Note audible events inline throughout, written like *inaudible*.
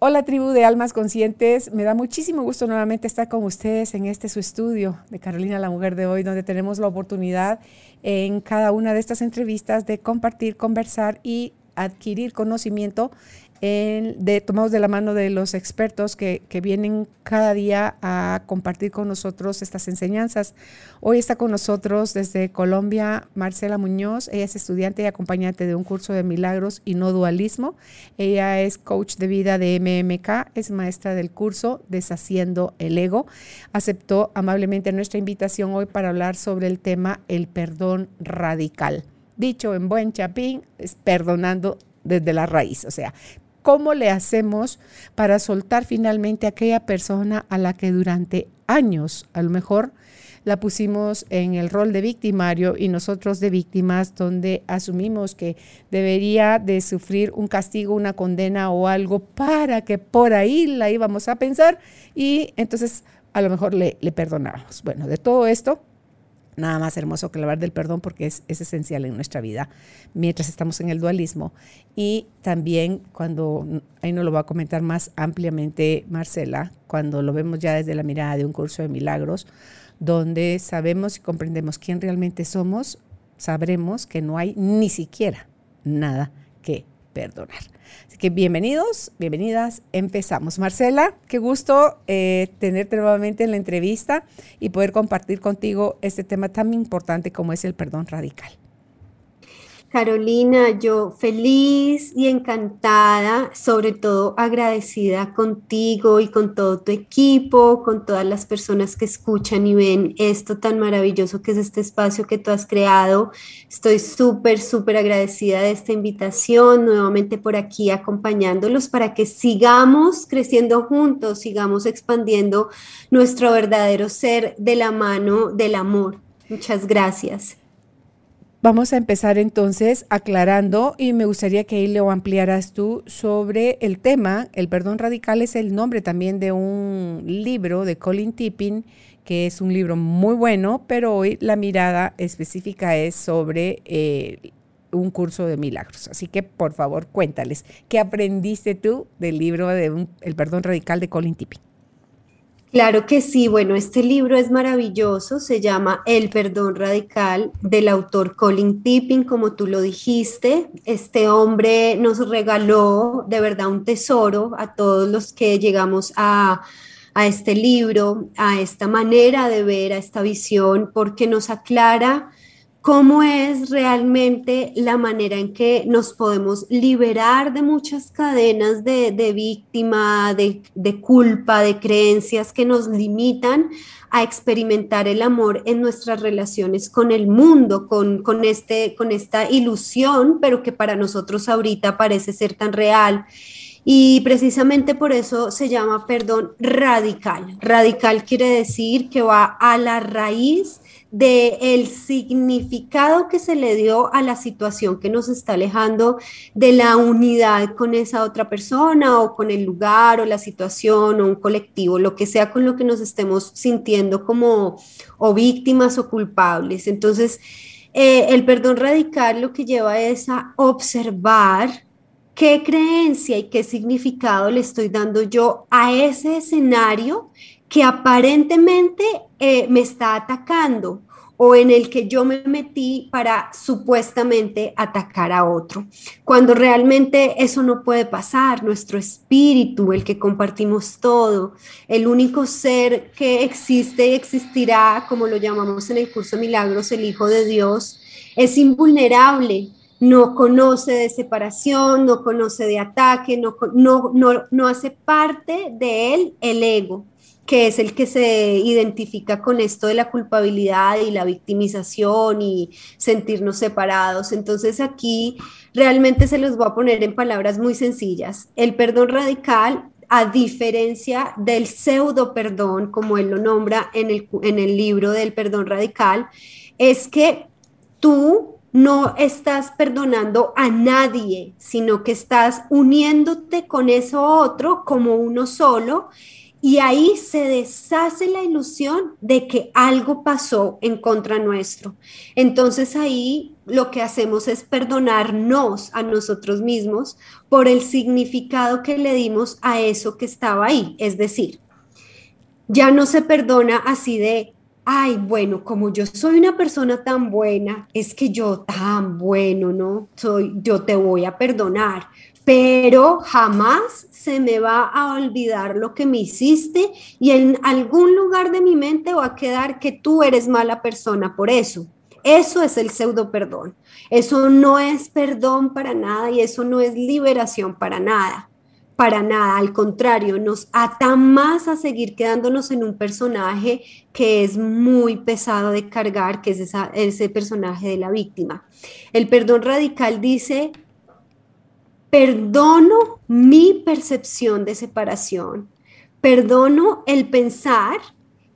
Hola tribu de almas conscientes, me da muchísimo gusto nuevamente estar con ustedes en este su estudio de Carolina la Mujer de hoy, donde tenemos la oportunidad en cada una de estas entrevistas de compartir, conversar y adquirir conocimiento de, tomados de la mano de los expertos que, vienen cada día a compartir con nosotros estas enseñanzas. Hoy está con nosotros desde Colombia Marcela Muñoz. Ella es estudiante y acompañante de un curso de milagros y no dualismo. Ella es coach de vida de MMK, es maestra del curso Deshaciendo el Ego. Aceptó amablemente nuestra invitación hoy para hablar sobre el tema el perdón radical dicho en buen chapín, es perdonando desde la raíz, o sea, ¿Cómo le hacemos para soltar finalmente a aquella persona a la que durante años, a lo mejor, la pusimos en el rol de victimario y nosotros de víctimas, donde asumimos que debería de sufrir un castigo, una condena o algo para que por ahí la íbamos a pensar y entonces a lo mejor le, le perdonamos. Bueno, de todo esto nada más hermoso que hablar del perdón porque es, esencial en nuestra vida mientras estamos en el dualismo. Y también cuando, ahí nos lo va a comentar más ampliamente Marcela, cuando lo vemos ya desde la mirada de un curso de milagros, donde sabemos y comprendemos quién realmente somos, sabremos que no hay ni siquiera nada que perdonar. Así que bienvenidos, bienvenidas, empezamos. Marcela, qué gusto eh, tenerte nuevamente en la entrevista y poder compartir contigo este tema tan importante como es el perdón radical. Carolina, yo feliz y encantada, sobre todo agradecida contigo y con todo tu equipo, con todas las personas que escuchan y ven esto tan maravilloso que es este espacio que tú has creado. Estoy súper, súper agradecida de esta invitación, nuevamente por aquí acompañándolos para que sigamos creciendo juntos, sigamos expandiendo nuestro verdadero ser de la mano del amor. Muchas gracias. Vamos a empezar entonces aclarando y me gustaría que ahí lo ampliaras tú sobre el tema. El perdón radical es el nombre también de un libro de Colin Tipping, que es un libro muy bueno, pero hoy la mirada específica es sobre eh, un curso de milagros. Así que por favor cuéntales, ¿qué aprendiste tú del libro de El perdón radical de Colin Tipping? Claro que sí, bueno, este libro es maravilloso, se llama El perdón radical del autor Colin Tipping, como tú lo dijiste. Este hombre nos regaló de verdad un tesoro a todos los que llegamos a, a este libro, a esta manera de ver, a esta visión, porque nos aclara cómo es realmente la manera en que nos podemos liberar de muchas cadenas de, víctima, de, culpa, de creencias que nos limitan a experimentar el amor en nuestras relaciones con el mundo, con, con, este, con esta ilusión, pero que para nosotros ahorita parece ser tan real. Y precisamente por eso se llama perdón radical. Radical quiere decir que va a la raíz de el significado que se le dio a la situación que nos está alejando de la unidad con esa otra persona o con el lugar o la situación o un colectivo, lo que sea con lo que nos estemos sintiendo como o víctimas o culpables. Entonces, eh, el perdón radical lo que lleva es a observar qué creencia y qué significado le estoy dando yo a ese escenario que aparentemente eh, me está atacando o en el que yo me metí para supuestamente atacar a otro, cuando realmente eso no puede pasar, nuestro espíritu, el que compartimos todo, el único ser que existe y existirá, como lo llamamos en el curso Milagros, el Hijo de Dios, es invulnerable, no conoce de separación, no conoce de ataque, no, no, no, no hace parte de él el ego que es el que se identifica con esto de la culpabilidad y la victimización y sentirnos separados. Entonces aquí realmente se los voy a poner en palabras muy sencillas. El perdón radical, a diferencia del pseudo perdón, como él lo nombra en el, en el libro del perdón radical, es que tú no estás perdonando a nadie, sino que estás uniéndote con eso otro como uno solo y ahí se deshace la ilusión de que algo pasó en contra nuestro. Entonces ahí lo que hacemos es perdonarnos a nosotros mismos por el significado que le dimos a eso que estaba ahí. Es decir, ya no se perdona así de, ay, bueno, como yo soy una persona tan buena, es que yo tan bueno, ¿no? Soy, yo te voy a perdonar pero jamás se me va a olvidar lo que me hiciste y en algún lugar de mi mente va a quedar que tú eres mala persona por eso. Eso es el pseudo perdón. Eso no es perdón para nada y eso no es liberación para nada. Para nada, al contrario, nos ata más a seguir quedándonos en un personaje que es muy pesado de cargar, que es ese personaje de la víctima. El perdón radical dice, Perdono mi percepción de separación. Perdono el pensar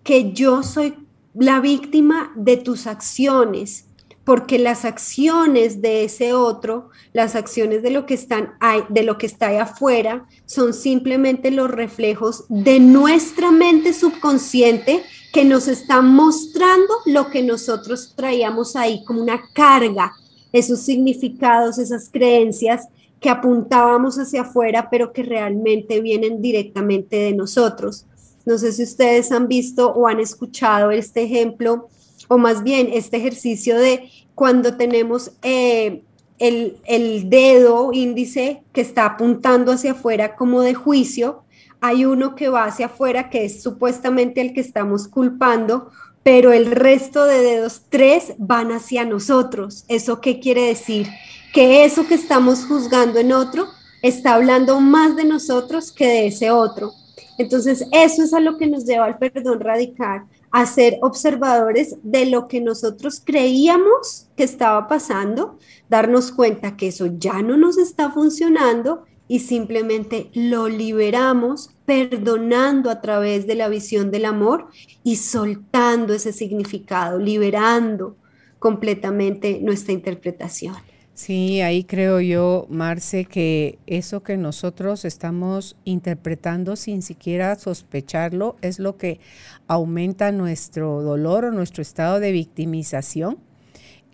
que yo soy la víctima de tus acciones, porque las acciones de ese otro, las acciones de lo que están de lo que está ahí afuera, son simplemente los reflejos de nuestra mente subconsciente que nos está mostrando lo que nosotros traíamos ahí como una carga, esos significados, esas creencias que apuntábamos hacia afuera, pero que realmente vienen directamente de nosotros. No sé si ustedes han visto o han escuchado este ejemplo, o más bien este ejercicio de cuando tenemos eh, el, el dedo índice que está apuntando hacia afuera como de juicio, hay uno que va hacia afuera que es supuestamente el que estamos culpando, pero el resto de dedos, tres, van hacia nosotros. ¿Eso qué quiere decir? que eso que estamos juzgando en otro está hablando más de nosotros que de ese otro. Entonces, eso es a lo que nos lleva al perdón radical, a ser observadores de lo que nosotros creíamos que estaba pasando, darnos cuenta que eso ya no nos está funcionando y simplemente lo liberamos perdonando a través de la visión del amor y soltando ese significado, liberando completamente nuestra interpretación. Sí, ahí creo yo, Marce, que eso que nosotros estamos interpretando sin siquiera sospecharlo es lo que aumenta nuestro dolor o nuestro estado de victimización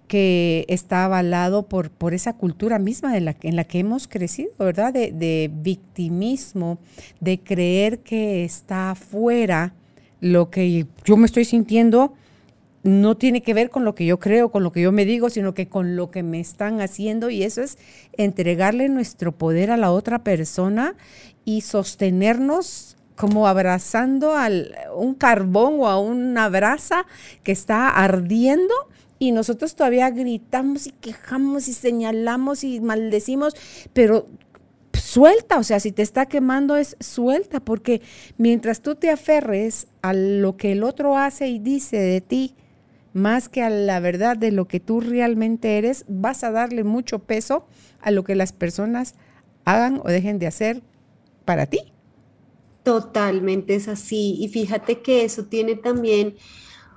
que está avalado por, por esa cultura misma en la, en la que hemos crecido, ¿verdad? De, de victimismo, de creer que está afuera lo que yo me estoy sintiendo no tiene que ver con lo que yo creo, con lo que yo me digo, sino que con lo que me están haciendo y eso es entregarle nuestro poder a la otra persona y sostenernos como abrazando a un carbón o a una brasa que está ardiendo y nosotros todavía gritamos y quejamos y señalamos y maldecimos, pero suelta, o sea, si te está quemando es suelta, porque mientras tú te aferres a lo que el otro hace y dice de ti, más que a la verdad de lo que tú realmente eres, vas a darle mucho peso a lo que las personas hagan o dejen de hacer para ti. Totalmente es así. Y fíjate que eso tiene también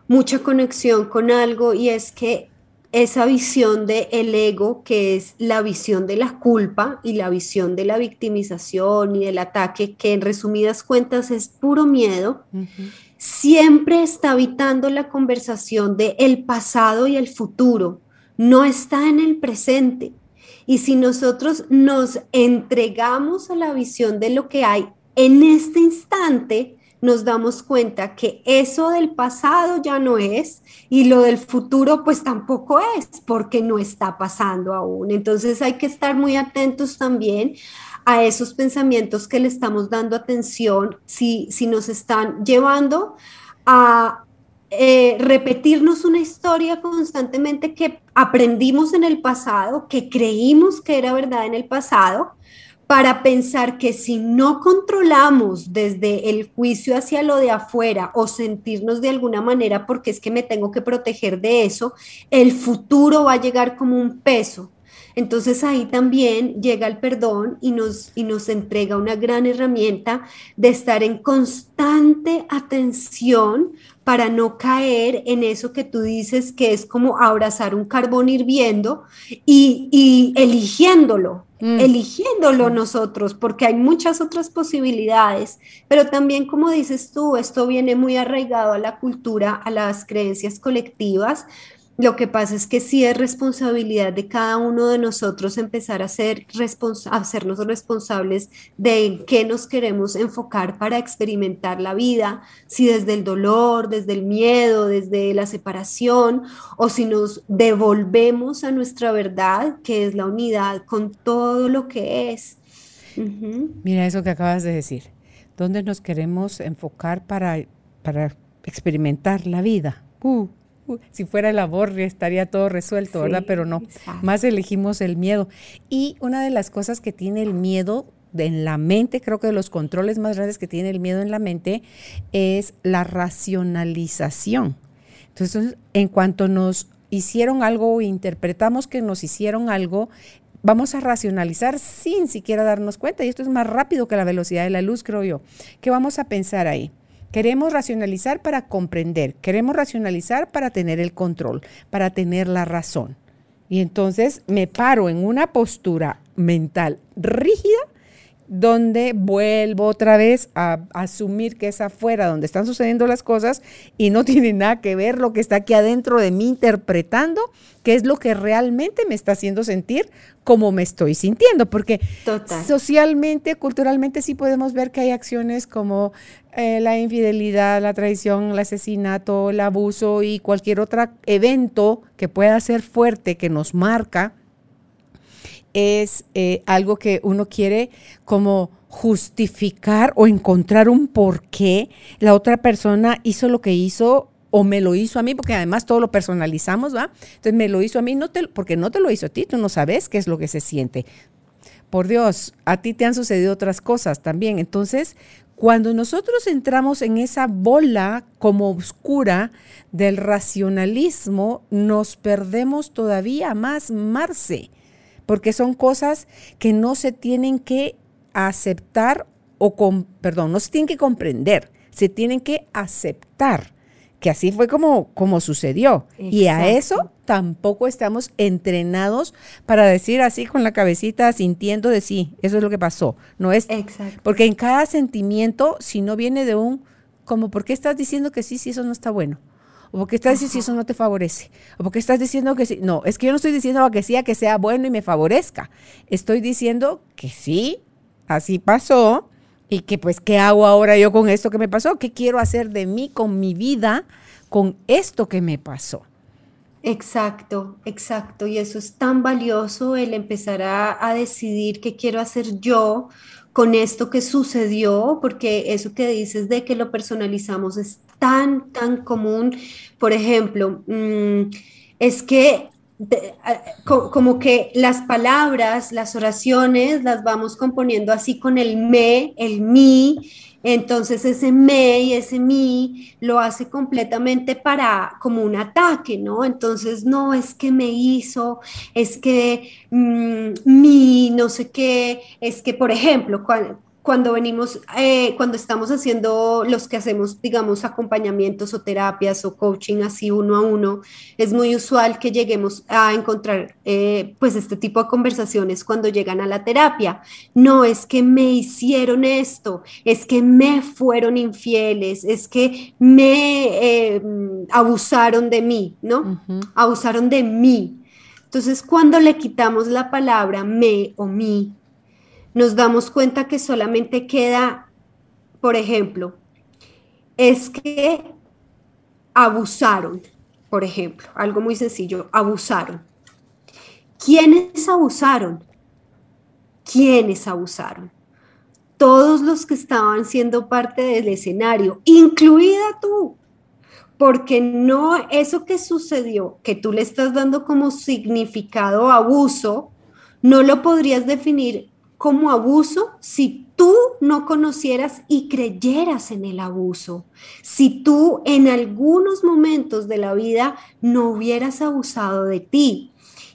mucha conexión con algo y es que esa visión de el ego, que es la visión de la culpa y la visión de la victimización y del ataque, que en resumidas cuentas es puro miedo, siempre está habitando la conversación de el pasado y el futuro, no está en el presente. Y si nosotros nos entregamos a la visión de lo que hay en este instante, nos damos cuenta que eso del pasado ya no es y lo del futuro pues tampoco es porque no está pasando aún. Entonces hay que estar muy atentos también a esos pensamientos que le estamos dando atención, si, si nos están llevando a eh, repetirnos una historia constantemente que aprendimos en el pasado, que creímos que era verdad en el pasado, para pensar que si no controlamos desde el juicio hacia lo de afuera o sentirnos de alguna manera porque es que me tengo que proteger de eso, el futuro va a llegar como un peso. Entonces ahí también llega el perdón y nos, y nos entrega una gran herramienta de estar en constante atención para no caer en eso que tú dices que es como abrazar un carbón hirviendo y, eligiéndolo, mm. eligiéndolo nosotros, porque hay muchas otras posibilidades, pero también como dices tú, esto viene muy arraigado a la cultura, a las creencias colectivas, lo que pasa es que sí es responsabilidad de cada uno de nosotros empezar a, ser a hacernos responsables de qué nos queremos enfocar para experimentar la vida, si desde el dolor, desde el miedo, desde la separación, o si nos devolvemos a nuestra verdad, que es la unidad con todo lo que es. Mira eso que acabas de decir. ¿Dónde nos queremos enfocar para, para experimentar la vida? Uh si fuera el amor estaría todo resuelto, ¿verdad? Pero no, más elegimos el miedo. Y una de las cosas que tiene el miedo en la mente, creo que de los controles más grandes que tiene el miedo en la mente es la racionalización. Entonces, en cuanto nos hicieron algo o interpretamos que nos hicieron algo, vamos a racionalizar sin siquiera darnos cuenta. Y esto es más rápido que la velocidad de la luz, creo yo. ¿Qué vamos a pensar ahí? Queremos racionalizar para comprender, queremos racionalizar para tener el control, para tener la razón. Y entonces me paro en una postura mental rígida donde vuelvo otra vez a, asumir que es afuera donde están sucediendo las cosas y no *laughs* tiene nada que ver lo que está aquí adentro de mí interpretando, qué es lo que realmente me está haciendo sentir como me estoy sintiendo, porque socialmente, culturalmente sí podemos ver que hay acciones como eh, la infidelidad, la traición, el asesinato, el abuso y cualquier otro evento que pueda ser fuerte, que nos marca es eh, algo que uno quiere como justificar o encontrar un por qué la otra persona hizo lo que hizo o me lo hizo a mí, porque además todo lo personalizamos, ¿va? Entonces me lo hizo a mí, no te, porque no te lo hizo a ti, tú no sabes qué es lo que se siente. Por Dios, a ti te han sucedido otras cosas también. Entonces, cuando nosotros entramos en esa bola como oscura del racionalismo, nos perdemos todavía más, Marce porque son cosas que no se tienen que aceptar o, con, perdón, no se tienen que comprender, se tienen que aceptar, que así fue como, como sucedió. Y a eso tampoco estamos entrenados para decir así con la cabecita, sintiendo de sí, eso es lo que pasó. No es, Exacto. porque en cada sentimiento, si no viene de un, como, ¿por qué estás diciendo que sí, si eso no está bueno? O porque estás diciendo si eso no te favorece, o porque estás diciendo que sí. No, es que yo no estoy diciendo que sí, que sea bueno y me favorezca. Estoy diciendo que sí, así pasó, y que pues, ¿qué hago ahora yo con esto que me pasó? ¿Qué quiero hacer de mí con mi vida, con esto que me pasó? Exacto, exacto. Y eso es tan valioso el empezar a, a decidir qué quiero hacer yo con esto que sucedió, porque eso que dices de que lo personalizamos es tan, tan común. Por ejemplo, mm, es que como que las palabras, las oraciones, las vamos componiendo así con el me, el mi, entonces ese me y ese mi lo hace completamente para como un ataque, ¿no? Entonces no es que me hizo, es que mm, mi no sé qué, es que por ejemplo, cuando, cuando venimos, eh, cuando estamos haciendo los que hacemos, digamos, acompañamientos o terapias o coaching así uno a uno, es muy usual que lleguemos a encontrar eh, pues este tipo de conversaciones cuando llegan a la terapia. No es que me hicieron esto, es que me fueron infieles, es que me eh, abusaron de mí, ¿no? Abusaron de mí. Entonces, cuando le quitamos la palabra me o mi, nos damos cuenta que solamente queda, por ejemplo, es que abusaron, por ejemplo, algo muy sencillo, abusaron. ¿Quiénes abusaron? ¿Quiénes abusaron? Todos los que estaban siendo parte del escenario, incluida tú, porque no eso que sucedió, que tú le estás dando como significado abuso, no lo podrías definir como abuso si tú no conocieras y creyeras en el abuso, si tú en algunos momentos de la vida no hubieras abusado de ti.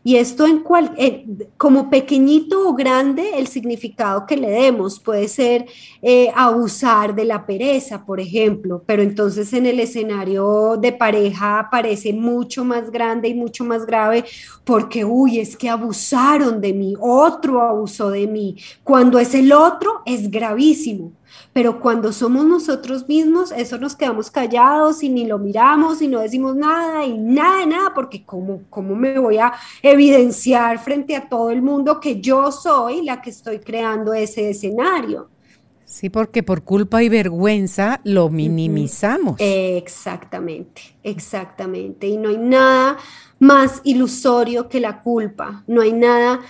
Y esto en cual, eh, como pequeñito o grande, el significado que le demos puede ser eh, abusar de la pereza, por ejemplo, pero entonces en el escenario de pareja parece mucho más grande y mucho más grave porque, uy, es que abusaron de mí, otro abusó de mí. Cuando es el otro, es gravísimo pero cuando somos nosotros mismos, eso nos quedamos callados y ni lo miramos y no decimos nada y nada, nada, porque ¿cómo, cómo me voy a evidenciar frente a todo el mundo que yo soy la que estoy creando ese escenario? Sí, porque por culpa y vergüenza lo minimizamos. Exactamente, exactamente. Y no hay nada más ilusorio que la culpa, no hay nada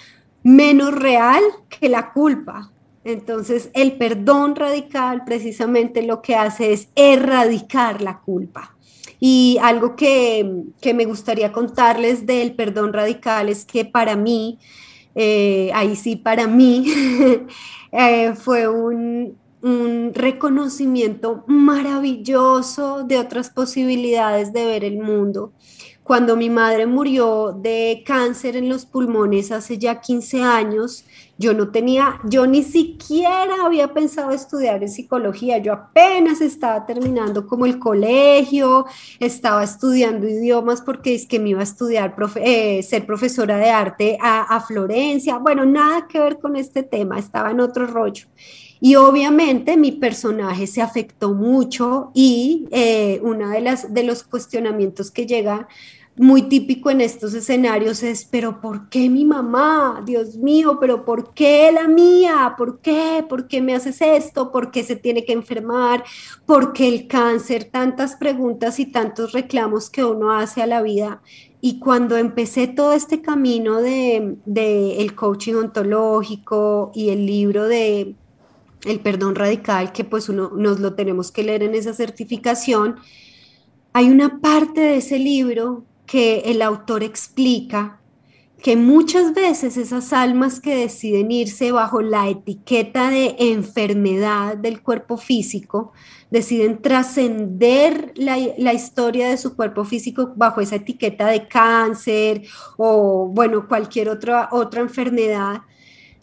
menos real que la culpa. Entonces, el perdón radical precisamente lo que hace es erradicar la culpa. Y algo que, me gustaría contarles del perdón radical es que para mí, eh, ahí sí, para mí, *laughs* eh, fue un, un reconocimiento maravilloso de otras posibilidades de ver el mundo. Cuando mi madre murió de cáncer en los pulmones hace ya 15 años, yo no tenía, yo ni siquiera había pensado estudiar en psicología, yo apenas estaba terminando como el colegio, estaba estudiando idiomas porque es que me iba a estudiar, eh, ser profesora de arte a, Florencia, bueno, nada que ver con este tema, estaba en otro rollo. Y obviamente mi personaje se afectó mucho y eh, uno de, las, de los cuestionamientos que llega muy típico en estos escenarios es, pero ¿por qué mi mamá? Dios mío, pero ¿por qué la mía? ¿Por qué? ¿Por qué me haces esto? ¿Por qué se tiene que enfermar? ¿Por qué el cáncer? Tantas preguntas y tantos reclamos que uno hace a la vida. Y cuando empecé todo este camino de, el coaching ontológico y el libro de el perdón radical, que pues uno nos lo tenemos que leer en esa certificación, hay una parte de ese libro que el autor explica que muchas veces esas almas que deciden irse bajo la etiqueta de enfermedad del cuerpo físico, deciden trascender la, historia de su cuerpo físico bajo esa etiqueta de cáncer o, bueno, cualquier otra, otra enfermedad,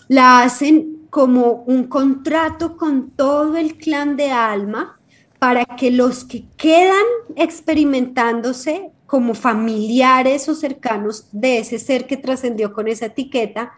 la hacen como un contrato con todo el clan de alma para que los que quedan experimentándose como familiares o cercanos de ese ser que trascendió con esa etiqueta,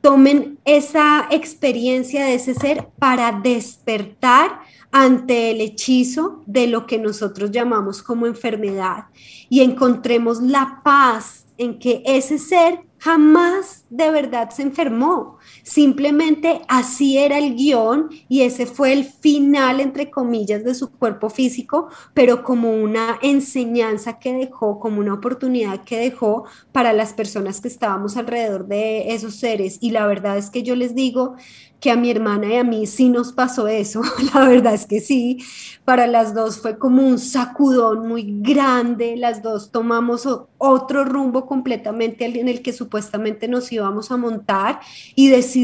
tomen esa experiencia de ese ser para despertar ante el hechizo de lo que nosotros llamamos como enfermedad. Y encontremos la paz en que ese ser jamás de verdad se enfermó, simplemente así era el guion y ese fue el final, entre comillas, de su cuerpo físico, pero como una enseñanza que dejó, como una oportunidad que dejó para las personas que estábamos alrededor de esos seres. Y la verdad es que yo les digo que a mi hermana y a mí sí nos pasó eso, *laughs* la verdad es que sí, para las dos fue como un sacudón muy grande, las dos tomamos otro rumbo completamente en el que supuestamente nos íbamos a montar y decidimos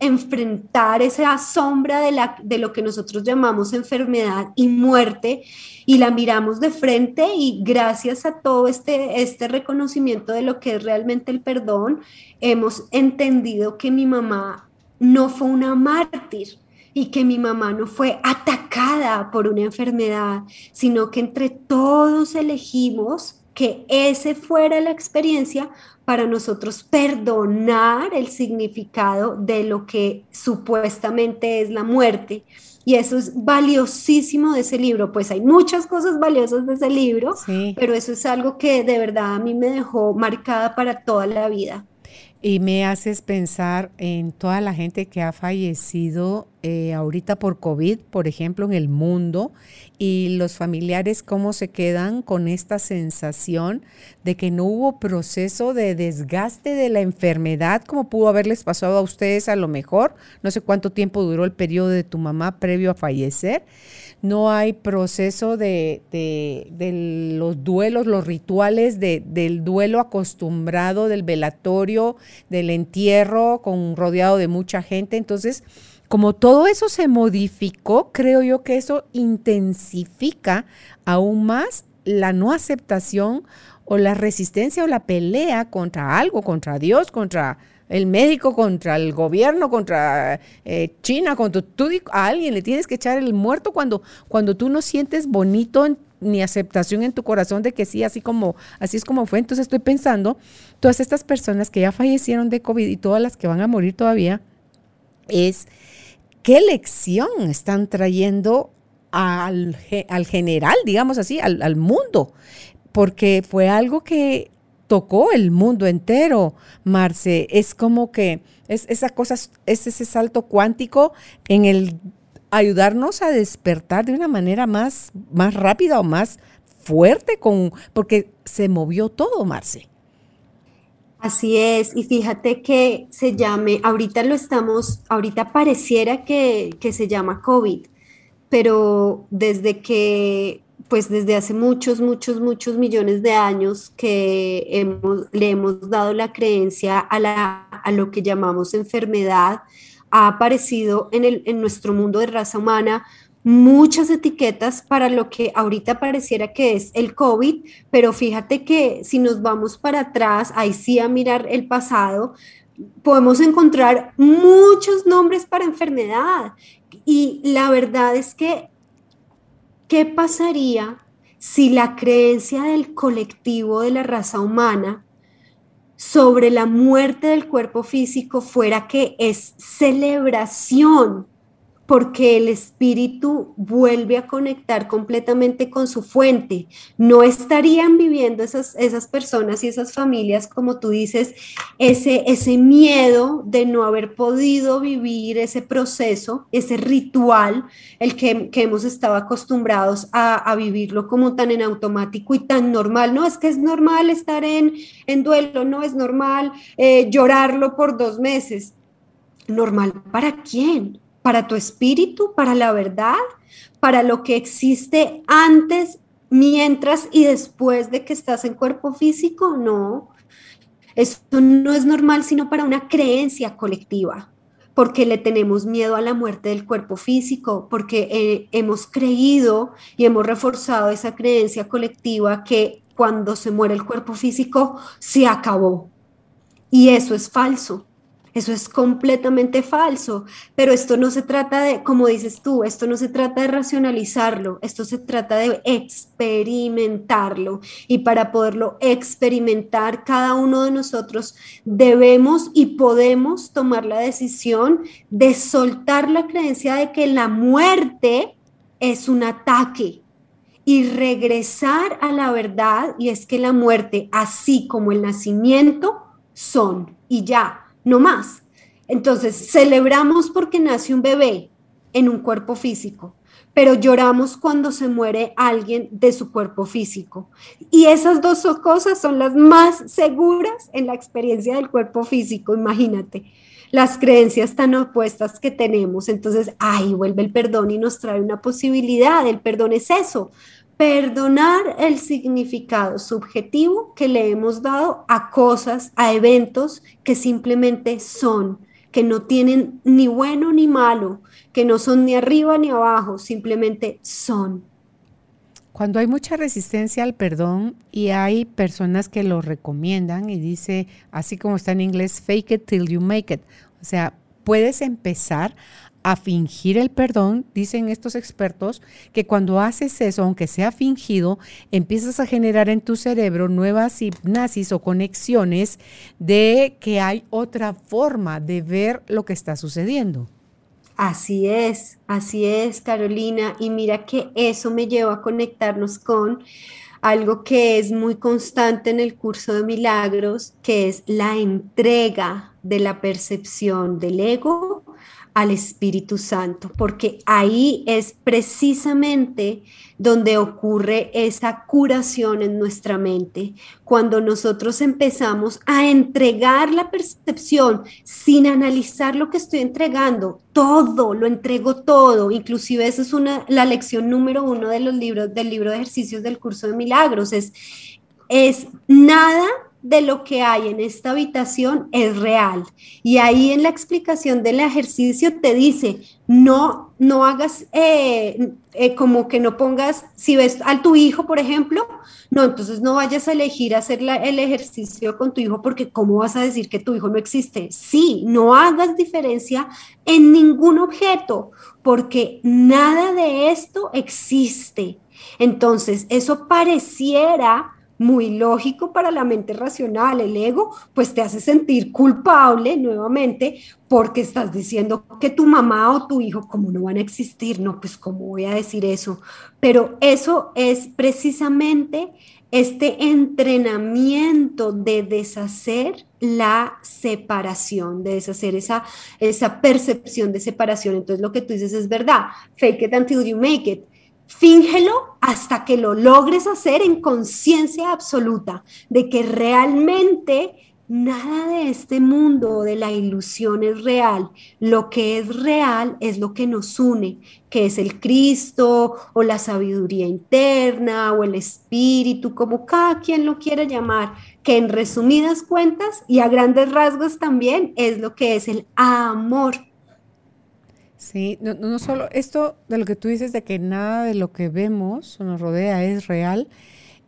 enfrentar esa sombra de, la, de lo que nosotros llamamos enfermedad y muerte y la miramos de frente y gracias a todo este, este reconocimiento de lo que es realmente el perdón, hemos entendido que mi mamá no fue una mártir y que mi mamá no fue atacada por una enfermedad, sino que entre todos elegimos que ese fuera la experiencia para nosotros perdonar el significado de lo que supuestamente es la muerte. Y eso es valiosísimo de ese libro. Pues hay muchas cosas valiosas de ese libro, pero eso es algo que de verdad a mí me dejó marcada para toda la vida. Y me haces pensar en toda la gente que ha fallecido eh, ahorita por COVID, por ejemplo, en el mundo, y los familiares cómo se quedan con esta sensación de que no hubo proceso de desgaste de la enfermedad como pudo haberles pasado a ustedes a lo mejor. No sé cuánto tiempo duró el periodo de tu mamá previo a fallecer no hay proceso de, los duelos, los rituales del duelo acostumbrado, del velatorio, del entierro, con rodeado de mucha gente. Entonces, como todo eso se modificó, creo yo que eso intensifica aún más la no aceptación o la resistencia o la pelea contra algo, contra Dios, contra el médico, contra el gobierno, contra eh, China, contra tú, a alguien le tienes que echar el muerto cuando, cuando tú no sientes bonito ni aceptación en tu corazón de que sí, así como, así es como fue. Entonces estoy pensando, todas estas personas que ya fallecieron de COVID y todas las que van a morir todavía, es qué lección están trayendo al, al general, digamos así, al, al mundo, porque fue algo que tocó el mundo entero, Marce. Es como que es esa cosa, es ese salto cuántico en el ayudarnos a despertar de una manera más, más rápida o más fuerte, con, porque se movió todo, Marce. Así es, y fíjate que se llame, ahorita lo estamos, ahorita pareciera que, que se llama COVID, pero desde que pues desde hace muchos, muchos, muchos millones de años que le hemos dado la creencia a, lo que llamamos enfermedad, ha aparecido en, en nuestro mundo de raza humana muchas etiquetas para lo que ahorita pareciera que es el COVID, pero fíjate que si nos vamos para atrás, ahí sí a mirar el pasado, podemos encontrar muchos nombres para enfermedad. Y la verdad es que ¿Qué pasaría si la creencia del colectivo de la raza humana sobre la muerte del cuerpo físico fuera que es celebración porque el espíritu vuelve a conectar completamente con su fuente. No estarían viviendo esas, esas personas y esas familias, como tú dices, ese, ese miedo de no haber podido vivir ese proceso, ese ritual, el que, hemos estado acostumbrados a, vivirlo como tan en automático y tan normal. No es que es normal estar en, en duelo, no es normal eh, llorarlo por dos meses. ¿Normal para quién? Para tu espíritu, para la verdad, para lo que existe antes, mientras y después de que estás en cuerpo físico, no. Eso no es normal sino para una creencia colectiva, porque le tenemos miedo a la muerte del cuerpo físico, porque eh, hemos creído y hemos reforzado esa creencia colectiva que cuando se muere el cuerpo físico se acabó. Y eso es falso. Eso es completamente falso, pero esto no se trata de, como dices tú, esto no se trata de racionalizarlo, esto se trata de experimentarlo. Y para poderlo experimentar, cada uno de nosotros debemos y podemos tomar la decisión de soltar la creencia de que la muerte es un ataque y regresar a la verdad, y es que la muerte, así como el nacimiento, son y ya no más. Entonces, celebramos porque nace un bebé en un cuerpo físico, pero lloramos cuando se muere alguien de su cuerpo físico. Y esas dos cosas son las más seguras en la experiencia del cuerpo físico, imagínate las creencias tan opuestas que tenemos. Entonces, ahí vuelve el perdón y nos trae una posibilidad. El perdón es eso, perdonar el significado subjetivo que le hemos dado a cosas, a eventos que simplemente son, que no tienen ni bueno ni malo, que no son ni arriba ni abajo, simplemente son. Cuando hay mucha resistencia al perdón y hay personas que lo recomiendan y dice, así como está en inglés, fake it till you make it. O sea, puedes empezar a fingir el perdón, dicen estos expertos, que cuando haces eso, aunque sea fingido, empiezas a generar en tu cerebro nuevas hipnosis o conexiones de que hay otra forma de ver lo que está sucediendo. Así es, así es, Carolina. Y mira que eso me lleva a conectarnos con algo que es muy constante en el curso de milagros, que es la entrega de la percepción del ego al Espíritu Santo, porque ahí es precisamente donde ocurre esa curación en nuestra mente, cuando nosotros empezamos a entregar la percepción sin analizar lo que estoy entregando, todo, lo entrego todo, inclusive esa es una, la lección número uno de los libros, del libro de ejercicios del curso de milagros, es, es nada de lo que hay en esta habitación es real. Y ahí en la explicación del ejercicio te dice, no no hagas eh, eh, como que no pongas, si ves a tu hijo, por ejemplo, no, entonces no vayas a elegir hacer el ejercicio con tu hijo porque ¿cómo vas a decir que tu hijo no existe? Sí, no hagas diferencia en ningún objeto porque nada de esto existe. Entonces, eso pareciera muy lógico para la mente racional. El ego, pues te hace sentir culpable nuevamente porque estás diciendo que tu mamá o tu hijo, como no van a existir, no, pues cómo voy a decir eso. Pero eso es precisamente este entrenamiento de deshacer la separación, de deshacer esa, esa percepción de separación. Entonces lo que tú dices es verdad, fake it until you make it Fíngelo hasta que lo logres hacer en conciencia absoluta de que realmente nada de este mundo de la ilusión es real. Lo que es real es lo que nos une, que es el Cristo o la sabiduría interna o el espíritu, como cada quien lo quiera llamar, que en resumidas cuentas y a grandes rasgos también es lo que es el amor Sí, no, no solo esto de lo que tú dices de que nada de lo que vemos o nos rodea es real,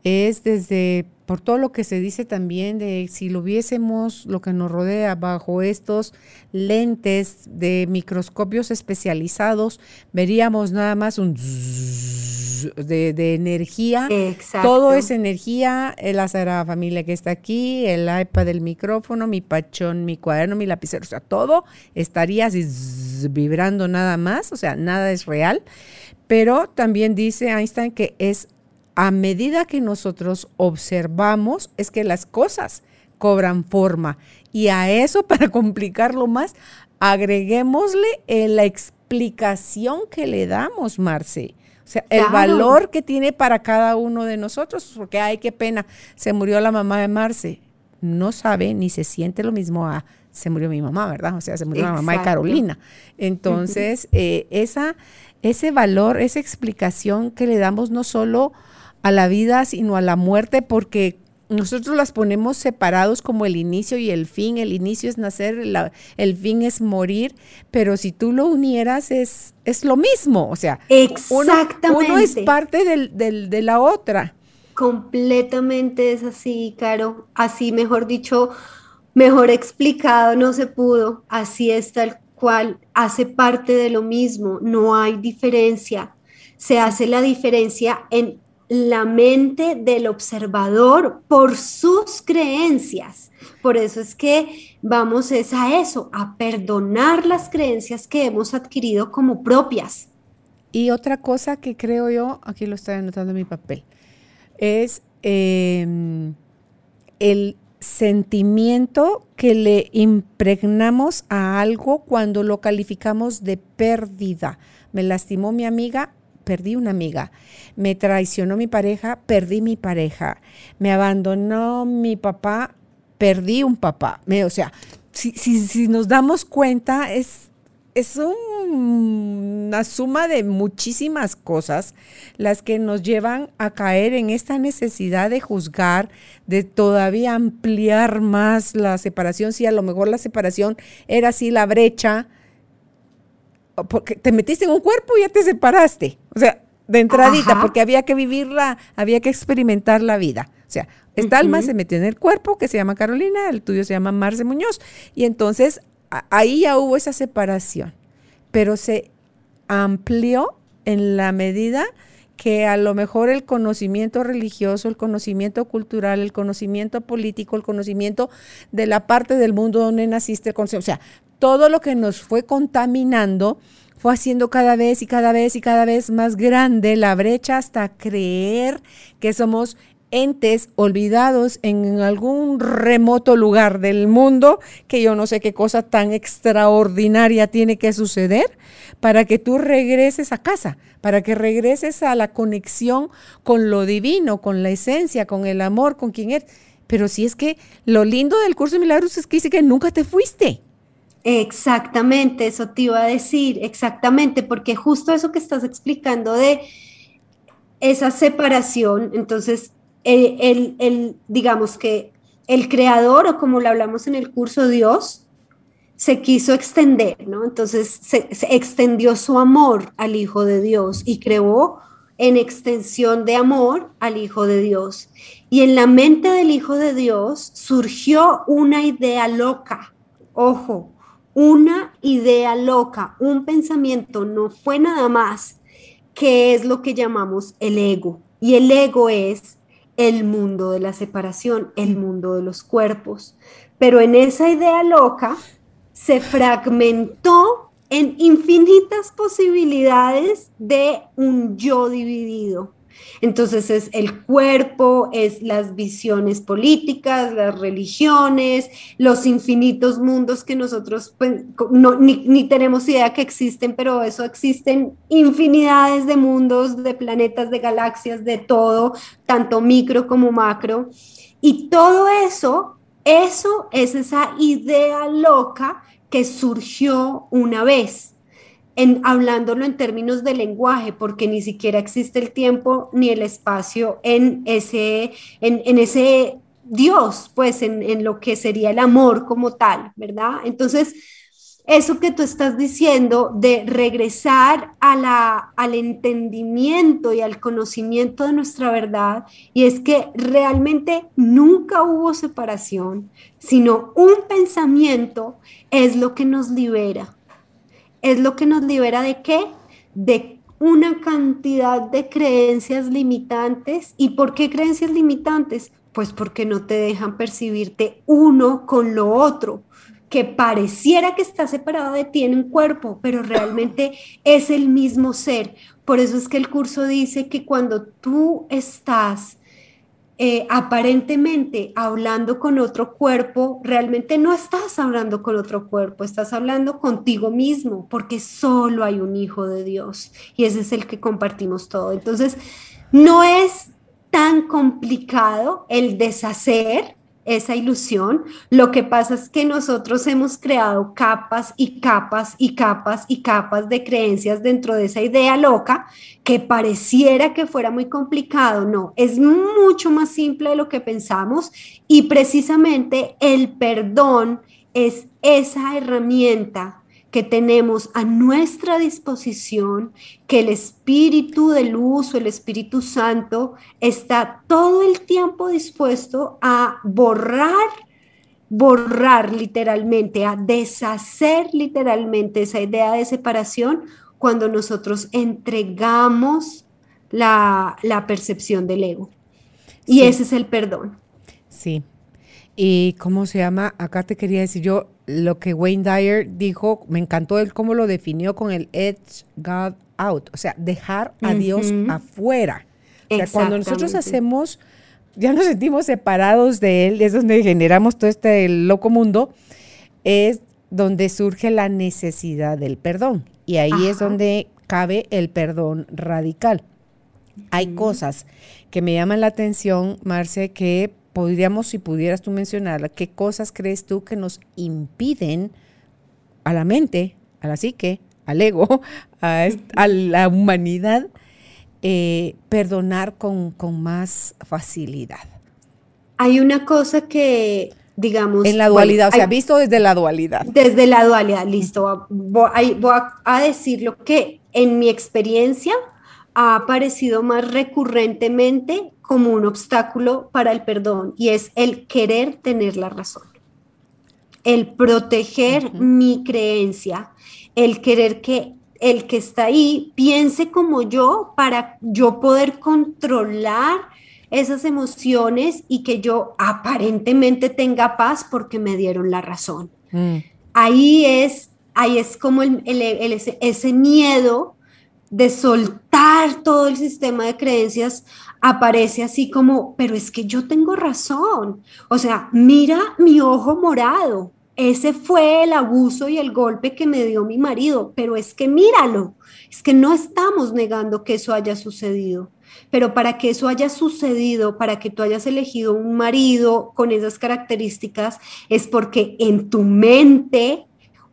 es desde por todo lo que se dice también de si lo viésemos lo que nos rodea bajo estos lentes de microscopios especializados, veríamos nada más un de, energía. Todo es energía, la Sagrada Familia que está aquí, el iPad del micrófono, mi pachón, mi cuaderno, mi lapicero, o sea, todo estaría así vibrando nada más, o sea, nada es real. Pero también dice Einstein que es a medida que nosotros observamos, es que las cosas cobran forma. Y a eso, *laughs* para complicarlo más, agreguémosle la explicación que le damos, Marce. O sea, el valor que tiene para cada uno de nosotros, porque ay, qué pena, se murió la mamá de Marce. No sabe ni se siente lo mismo a se murió mi mamá, ¿verdad? O sea, se murió la mamá de Carolina. Entonces, eh, esa, ese valor, esa explicación que le damos no solo a la vida, sino a la muerte, porque nosotros las ponemos separados como el inicio y el fin. El inicio es nacer, el fin es morir, pero si tú lo unieras es, es lo mismo. O sea, Exactamente. Uno, es parte del, del, de la otra. Completamente es así, Caro. Así, mejor dicho, mejor explicado no se pudo. Así es tal cual. Hace parte de lo mismo. No hay diferencia. Se hace la diferencia en la mente del observador por sus creencias. Por eso es que vamos es a eso, a perdonar las creencias que hemos adquirido como propias. Y otra cosa que creo yo, aquí lo estoy anotando en mi papel, es em, el sentimiento que le impregnamos a algo cuando lo calificamos de pérdida. Me lastimó mi amiga, perdí una amiga. Me traicionó mi pareja, perdí mi pareja. Me abandonó mi papá, perdí un papá. o sea, si, si, nos damos cuenta, es, es una suma de muchísimas cosas las que nos llevan a caer en esta necesidad de juzgar, de todavía ampliar más la separación. Si a lo mejor la separación era así la brecha, porque te metiste en un cuerpo y ya te separaste. O sea, de entradita, porque había que vivirla, había que experimentar la vida. O sea, esta alma se metió en el cuerpo que se llama Carolina, el tuyo se llama Marce Muñoz. Y entonces ahí ya hubo esa separación, pero se amplió en la medida que a lo mejor el conocimiento religioso, el conocimiento cultural, el conocimiento político, el conocimiento de la parte del mundo donde naciste, o sea, todo lo que nos fue contaminando fue haciendo cada vez y cada vez y cada vez más grande la brecha hasta creer que somos entes olvidados en algún remoto lugar del mundo, que yo no sé qué cosa tan extraordinaria tiene que suceder para que tú regreses a casa, para que regreses a la conexión con lo divino, con la esencia, con el amor, con quien eres. Pero si es que lo lindo del curso de milagros es que dice que nunca te fuiste. Exactamente, eso te iba a decir, exactamente, porque justo eso que estás explicando de esa separación, entonces, el, digamos que el creador, o como lo hablamos en el curso Dios, se quiso extender, ¿no? Entonces se, extendió su amor al Hijo de Dios y creó en extensión de amor al Hijo de Dios. Y en la mente del Hijo de Dios surgió una idea loca, ojo, una idea loca, un pensamiento, no fue nada más que es lo que llamamos el ego. Y el ego es el mundo de la separación, el mundo de los cuerpos. Pero en esa idea loca, se fragmentó en infinitas posibilidades de un yo dividido. Entonces es el cuerpo, es las visiones políticas, las religiones, los infinitos mundos que nosotros pues, ni, ni, tenemos idea que existen, pero eso existen infinidades de mundos, de planetas, de galaxias, de todo, tanto micro como macro. Y todo eso, eso es esa idea loca que surgió una vez, en, hablándolo en términos de lenguaje, porque ni siquiera existe el tiempo ni el espacio en ese, en, ese Dios, pues en, en lo que sería el amor como tal, ¿verdad? Entonces, eso que tú estás diciendo de regresar a la, al entendimiento y al conocimiento de nuestra verdad, y es que realmente nunca hubo separación, sino un pensamiento es lo que nos libera. ¿Es lo que nos libera de qué? De una cantidad de creencias limitantes. ¿Y por qué creencias limitantes? Pues porque no te dejan percibirte uno con lo otro que pareciera que está separado de ti en un cuerpo, pero realmente es el mismo ser. Por eso es que el curso dice que cuando tú estás eh, aparentemente hablando con otro cuerpo, realmente no estás hablando con otro cuerpo, estás hablando contigo mismo, porque solo hay un hijo de Dios y ese es el que compartimos todo. Entonces, no es tan complicado el deshacer esa ilusión. Lo que pasa es que nosotros hemos creado capas y capas y capas y capas de creencias dentro de esa idea loca que pareciera que fuera muy complicado. No, es mucho más simple de lo que pensamos y precisamente el perdón es esa herramienta que tenemos a nuestra disposición, que el Espíritu de luz o el Espíritu Santo está todo el tiempo dispuesto a borrar, borrar literalmente, a deshacer literalmente esa idea de separación cuando nosotros entregamos la, percepción del ego. Y ese es el perdón. Sí. ¿Y cómo se llama? Acá te quería decir yo, lo que Wayne Dyer dijo, me encantó él cómo lo definió con el edge God out, o sea, dejar a Dios afuera. O sea, cuando nosotros hacemos, ya nos sentimos separados de Él, es donde generamos todo este loco mundo, es donde surge la necesidad del perdón. Y ahí es donde cabe el perdón radical. Hay cosas que me llaman la atención, Marce, que podríamos, si pudieras tú mencionar, qué cosas crees tú que nos impiden a la mente, a la psique, al ego, *laughs* a, la humanidad, eh, perdonar con, más facilidad. Hay una cosa que, digamos... En la dualidad, o sea, visto desde la dualidad. Desde la dualidad, listo. Voy, a decir lo que en mi experiencia ha aparecido más recurrentemente como un obstáculo para el perdón y es el querer tener la razón, el proteger mi creencia, el querer que el que está ahí piense como yo para yo poder controlar esas emociones y que yo aparentemente tenga paz porque me dieron la razón. Mm. Ahí es, ahí es como el, ese miedo de soltar todo el sistema de creencias aparece así como, pero es que yo tengo razón. O sea, mira mi ojo morado. Ese fue el abuso y el golpe que me dio mi marido, pero es que míralo, es que no estamos negando que eso haya sucedido, pero para que eso haya sucedido, para que tú hayas elegido un marido con esas características, es porque en tu mente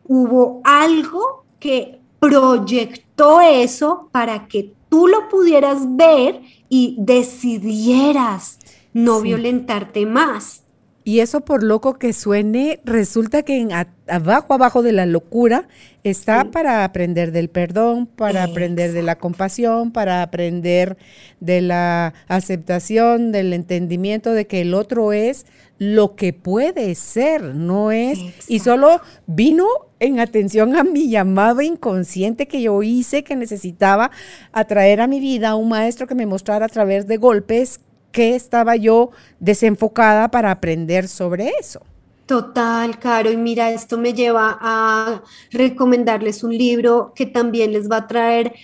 hubo algo que proyectó eso para que tú lo pudieras ver y decidieras no violentarte más. Y eso por loco que suene, resulta que en abajo, abajo de la locura está para aprender del perdón, para aprender de la compasión, para aprender de la aceptación, del entendimiento de que el otro es lo que puede ser, no es. Y solo vino en atención a mi llamado inconsciente que yo hice, que necesitaba atraer a mi vida a un maestro que me mostrara a través de golpes que estaba yo desenfocada para aprender sobre eso. Total, Caro. Y mira, esto me lleva a recomendarles un libro que también les va a traer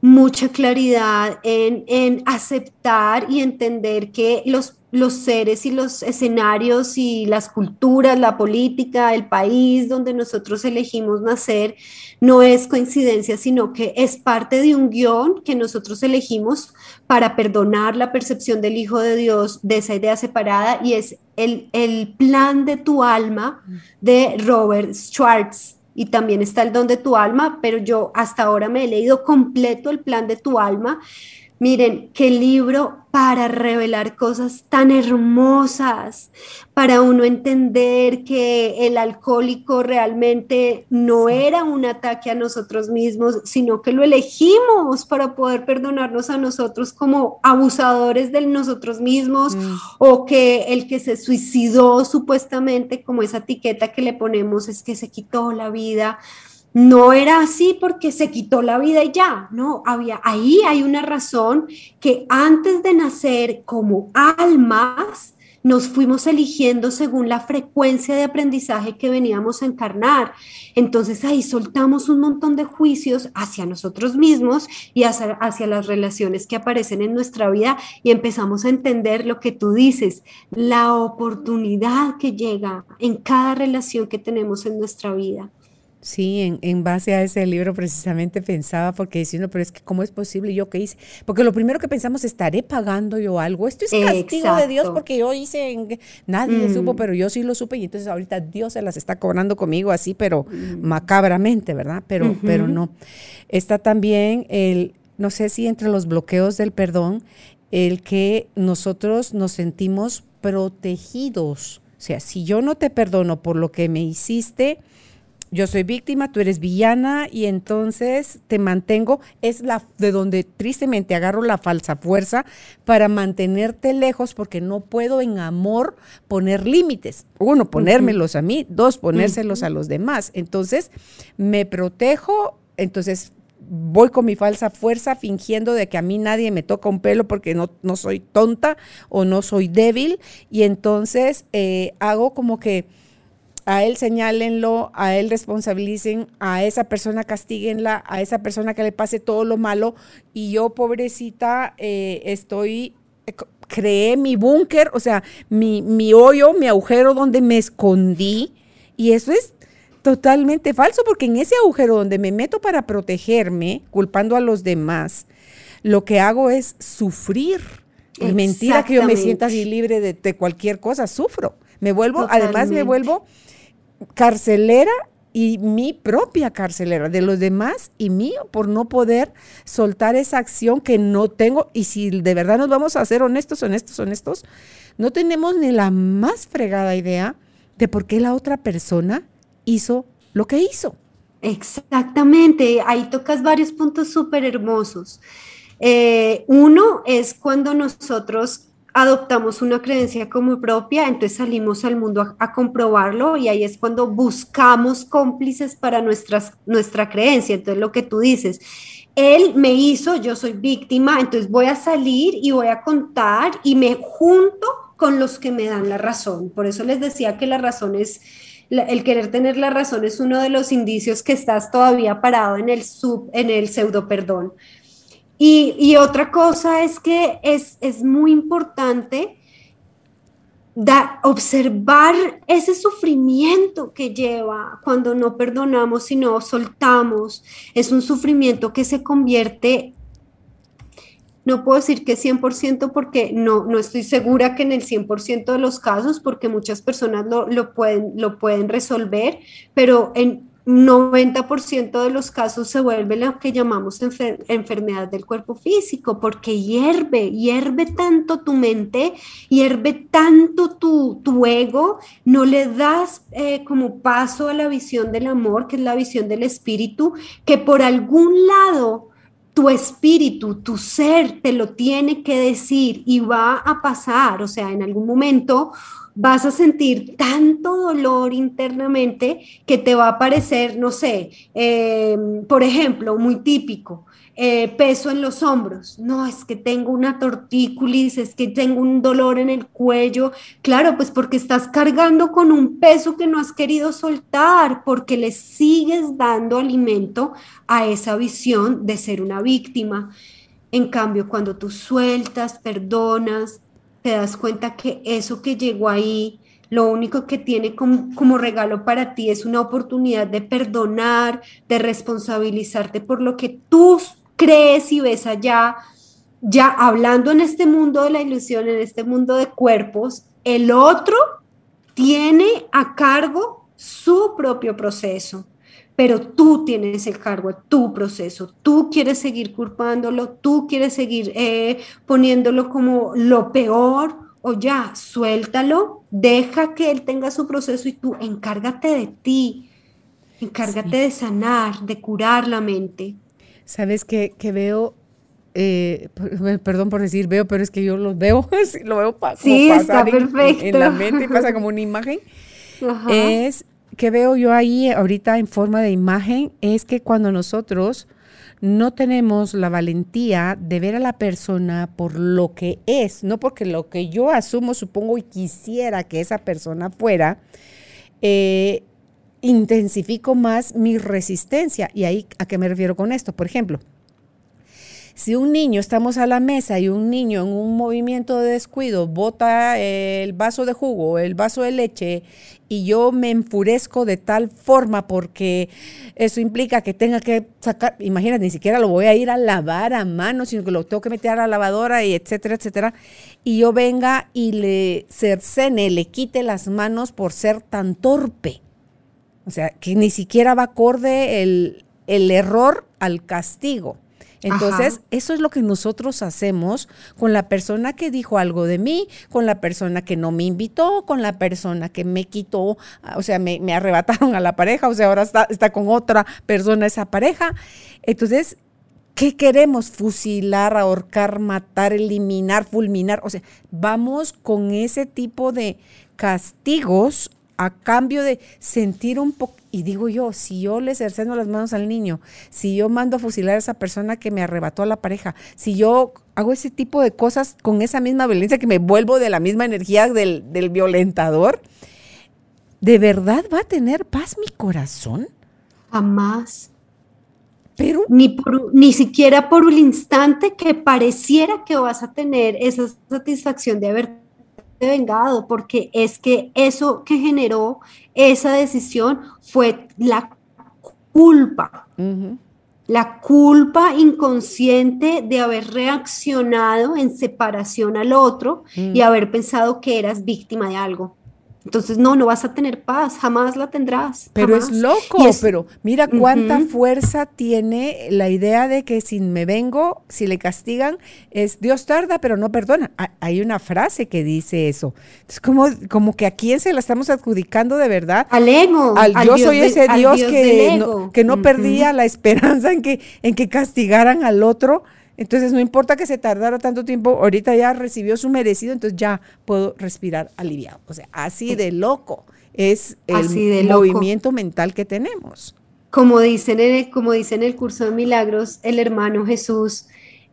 mucha claridad en, en aceptar y entender que los los seres y los escenarios y las culturas, la política, el país donde nosotros elegimos nacer, no es coincidencia, sino que es parte de un guion que nosotros elegimos para perdonar la percepción del Hijo de Dios de esa idea separada y es el, el plan de tu alma de Robert Schwartz. Y también está el don de tu alma, pero yo hasta ahora me he leído completo el plan de tu alma Miren, qué libro para revelar cosas tan hermosas, para uno entender que el alcohólico realmente no era un ataque a nosotros mismos, sino que lo elegimos para poder perdonarnos a nosotros como abusadores de nosotros mismos mm. o que el que se suicidó supuestamente como esa etiqueta que le ponemos es que se quitó la vida no era así porque se quitó la vida y ya, no, había ahí hay una razón que antes de nacer como almas nos fuimos eligiendo según la frecuencia de aprendizaje que veníamos a encarnar. Entonces ahí soltamos un montón de juicios hacia nosotros mismos y hacia, hacia, las relaciones que aparecen en nuestra vida y empezamos a entender lo que tú dices, la oportunidad que llega en cada relación que tenemos en nuestra vida. Sí, en, en, base a ese libro precisamente pensaba, porque diciendo, pero es que ¿cómo es posible yo qué hice? Porque lo primero que pensamos, ¿estaré pagando yo algo? Esto es castigo de Dios porque yo hice, en, nadie supo, mm. pero yo sí lo supe y entonces ahorita Dios se las está cobrando conmigo así, pero mm. macabramente, ¿verdad? Pero, pero no. Está también el, no sé si entre los bloqueos del perdón, el que nosotros nos sentimos protegidos. O sea, si yo no te perdono por lo que me hiciste, yo soy víctima, tú eres villana y entonces te mantengo, es la de donde tristemente agarro la falsa fuerza para mantenerte lejos porque no puedo en amor poner límites. Uno, ponérmelos a mí, dos, ponérselos a los demás. Entonces, me protejo, entonces voy con mi falsa fuerza fingiendo de que a mí nadie me toca un pelo porque no, no soy tonta o no soy débil y entonces eh, hago como que a él señálenlo, a él responsabilicen, a esa persona castíguenla, a esa persona que le pase todo lo malo y yo, pobrecita, eh, estoy, eh, creé mi búnker, o sea, mi, mi hoyo, mi agujero donde me escondí y eso es totalmente falso porque en ese agujero donde me meto para protegerme, culpando a los demás, lo que hago es sufrir. Es mentira que yo me sienta así libre de, de cualquier cosa, sufro. Me vuelvo, además me vuelvo carcelera y mi propia carcelera, de los demás y mío, por no poder soltar esa acción que no tengo. Y si de verdad nos vamos a ser honestos, honestos, honestos, no tenemos ni la más fregada idea de por qué la otra persona hizo lo que hizo. Exactamente, ahí tocas varios puntos súper hermosos. Eh, uno es cuando nosotros adoptamos una creencia como propia, entonces salimos al mundo a, comprobarlo y ahí es cuando buscamos cómplices para nuestras, nuestra creencia. Entonces lo que tú dices, él me hizo, yo soy víctima, entonces voy a salir y voy a contar y me junto con los que me dan la razón. Por eso les decía que la razón es, el querer tener la razón es uno de los indicios que estás todavía parado en el sub, en el pseudo perdón. Y, otra cosa es que es, muy importante observar ese sufrimiento que lleva cuando no perdonamos y no soltamos. Es un sufrimiento que se convierte, no puedo decir que 100% porque no, no estoy segura que en el 100% de los casos, porque muchas personas lo, lo, pueden, lo pueden resolver, pero en 90% de los casos se vuelve lo que llamamos enfermedad del cuerpo físico, porque hierve, hierve tanto tu mente, hierve tanto tu, tu ego, no le das eh, como paso a la visión del amor, que es la visión del espíritu, que por algún lado tu espíritu, tu ser te lo tiene que decir y va a pasar, o sea, en algún momento vas a sentir tanto dolor internamente que te va a parecer, no sé, em, por ejemplo, muy típico, eh, peso en los hombros. No, es que tengo una tortícolis, es que tengo un dolor en el cuello. Claro, pues porque estás cargando con un peso que no has querido soltar, porque le sigues dando alimento a esa visión de ser una víctima. En cambio, cuando tú sueltas, perdonas, te das cuenta que eso que llegó ahí, lo único que tiene como, regalo para ti es una oportunidad de perdonar, de responsabilizarte por lo que tú crees y ves allá, ya hablando en este mundo de la ilusión, en este mundo de cuerpos, el otro tiene a cargo su propio proceso pero tú tienes el cargo tu proceso, tú quieres seguir culpándolo, tú quieres seguir eh, poniéndolo como lo peor, o ya, suéltalo, deja que él tenga su proceso y tú encárgate de ti, encárgate de sanar, de curar la mente. Sabes que, veo eh, perdón por decir veo, pero es que yo lo veo, *laughs* lo veo sí, está perfecto. En, la mente, pasa como una imagen. *laughs* Es que veo yo ahí ahorita en forma de imagen es que cuando nosotros no tenemos la valentía de ver a la persona por lo que es, no porque lo que yo asumo, supongo y quisiera que esa persona fuera, eh, intensifico más mi resistencia. ¿Y ahí a qué me refiero con esto? Por ejemplo, si un niño, estamos a la mesa y un niño en un movimiento de descuido bota el vaso de jugo, el vaso de leche, y yo me enfurezco de tal forma porque eso implica que tenga que sacar, imagínate, ni siquiera lo voy a ir a lavar a mano, sino que lo tengo que meter a la lavadora y etcétera, etcétera, y yo venga y le cercene, le quite las manos por ser tan torpe. O sea, que ni siquiera va acorde el, el error al castigo. Entonces, eso es lo que nosotros hacemos con la persona que dijo algo de mí, con la persona que no me invitó, con la persona que me quitó, o sea, me, arrebataron a la pareja, o sea, ahora está, está con otra persona esa pareja. Entonces, ¿Qué queremos? Fusilar, ahorcar, matar, eliminar, fulminar. O sea, vamos con ese tipo de castigos a cambio de sentir un poco, y digo yo, si yo le cerceno las manos al niño, si yo mando a fusilar a esa persona que me arrebató a la pareja, si yo hago ese tipo de cosas con esa misma violencia que me vuelvo de la misma energía del, violentador, ¿de verdad va a tener paz mi corazón? Jamás. Pero, ni, ni siquiera por un instante que pareciera que vas a tener esa satisfacción de haber vengado, porque es que eso que generó esa decisión fue la culpa. La culpa inconsciente de haber reaccionado en separación al otro y mm. haber pensado que eras víctima de algo. Entonces, no, no vas a tener paz, jamás la tendrás. Pero es loco, pero mira cuánta fuerza tiene la idea de que si me vengo, si le castigan, es Dios tarda, pero no perdona. Hay una frase que dice eso. Es como, como que a quién se la estamos adjudicando de verdad. Al ego. Al, yo soy ese Dios, que, no, que no perdía la esperanza en que, en que castigaran al otro entonces, no importa que se tardara tanto tiempo, ahorita ya recibió su merecido, entonces ya puedo respirar aliviado. O sea, así de loco es el movimiento mental que tenemos. Como dicen, en el, como dice en el curso de milagros el hermano Jesús,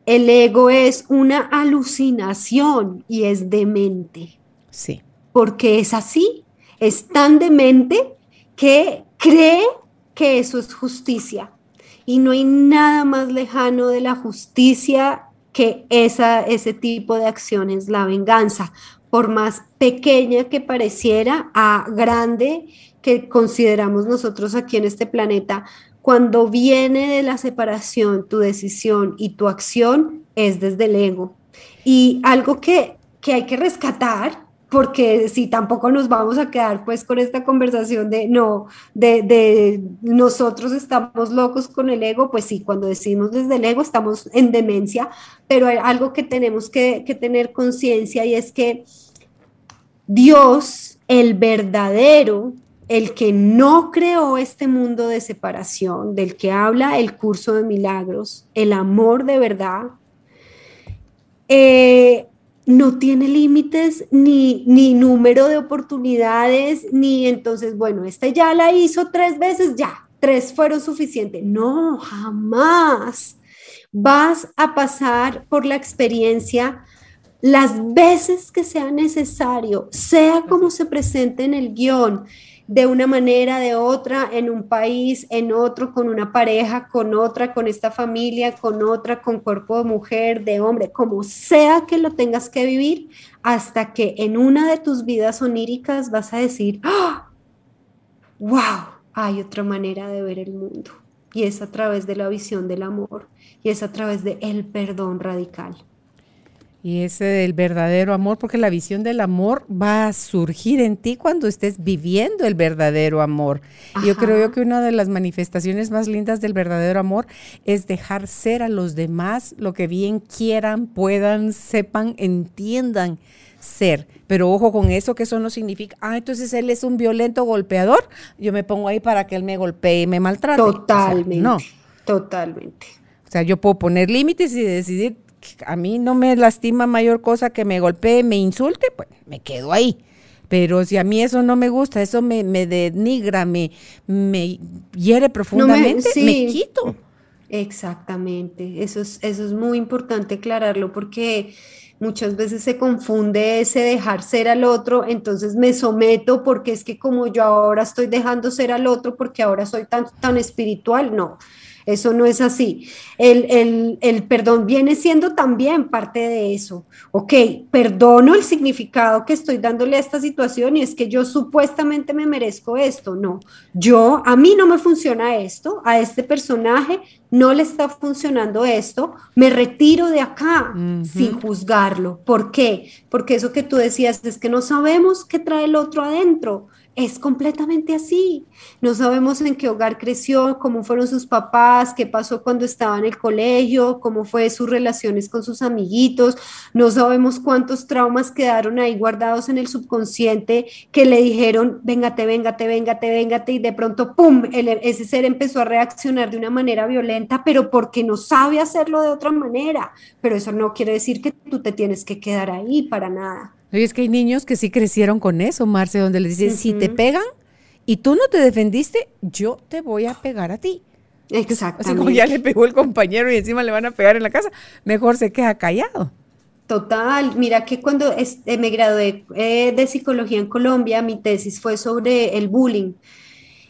el ego es una alucinación y es demente. Sí. Porque es así, es tan demente que cree que eso es justicia y no hay nada más lejano de la justicia que esa, ese tipo de acciones, la venganza, por más pequeña que pareciera a grande que consideramos nosotros aquí en este planeta, cuando viene de la separación tu decisión y tu acción es desde el ego. Y algo que, que hay que rescatar porque si tampoco nos vamos a quedar pues con esta conversación de no, de, nosotros estamos locos con el ego, pues sí, cuando decimos desde el ego estamos en demencia, pero hay algo que tenemos que, que tener conciencia y es que Dios, el verdadero, el que no creó este mundo de separación, del que habla el curso de milagros, el amor de verdad, eh, no tiene límites ni, ni número de oportunidades, ni entonces, bueno, esta ya la hizo tres veces, ya, tres fueron suficientes. No, jamás. Vas a pasar por la experiencia las veces que sea necesario, sea como se presente en el guion de una manera, de otra, en un país, en otro, con una pareja, con otra, con esta familia, con otra, con cuerpo de mujer, de hombre, como sea que lo tengas que vivir, hasta que en una de tus vidas oníricas vas a decir, wow, ¡Ah! hay otra manera de ver el mundo. Y es a través de la visión del amor, y es a través de el perdón radical. Y ese del verdadero amor, porque la visión del amor va a surgir en ti cuando estés viviendo el verdadero amor. Yo creo que una de las manifestaciones más lindas del verdadero amor es dejar ser a los demás lo que bien quieran, puedan, sepan, entiendan ser. Pero ojo con eso, que eso no significa, ah, entonces él es un violento golpeador, yo me pongo ahí para que él me golpee y me maltrate. Totalmente. no. Totalmente. O sea, yo puedo poner límites y decidir a mí no me lastima mayor cosa que me golpee, me insulte, pues me quedo ahí. Pero si a mí eso no me gusta, eso me, denigra, me, me hiere profundamente, me, quito. Exactamente, eso es, eso es muy importante aclararlo porque muchas veces se confunde ese dejar ser al otro, entonces me someto porque es que como yo ahora estoy dejando ser al otro porque ahora soy tan, tan espiritual, no. Eso no es así. El, perdón viene siendo también parte de eso. Ok, perdono el significado que estoy dándole a esta situación y es que yo supuestamente me merezco esto. No, yo, a mí no me funciona esto, a este personaje no le está funcionando esto, me retiro de acá sin juzgarlo. ¿Por qué? Porque eso que tú decías es que no sabemos qué trae el otro adentro es completamente así. No sabemos en qué hogar creció, cómo fueron sus papás, qué pasó cuando estaba en el colegio, cómo fue sus relaciones con sus amiguitos. No sabemos cuántos traumas quedaron ahí guardados en el subconsciente que le dijeron, véngate, véngate, véngate, véngate, y de pronto, ¡pum!, ese ser empezó a reaccionar de una manera violenta, pero porque no sabe hacerlo de otra manera. Pero eso no quiere decir que tú te tienes que quedar ahí para nada. Y es que hay niños que sí crecieron con eso, Marce, donde les dicen, si te pegan y tú no te defendiste, yo te voy a pegar a ti. Exactamente. Así como ya le pegó el compañero y encima le van a pegar en la casa, mejor se queda callado. Total, mira que cuando eh, me gradué eh, de psicología en Colombia, mi tesis fue sobre el bullying.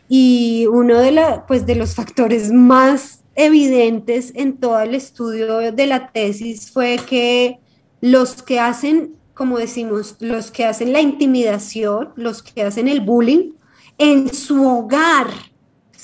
Y uno de, la, pues, de los factores más evidentes en todo el estudio de la tesis fue que los que hacen como decimos, los que hacen la intimidación, los que hacen el bullying, en su hogar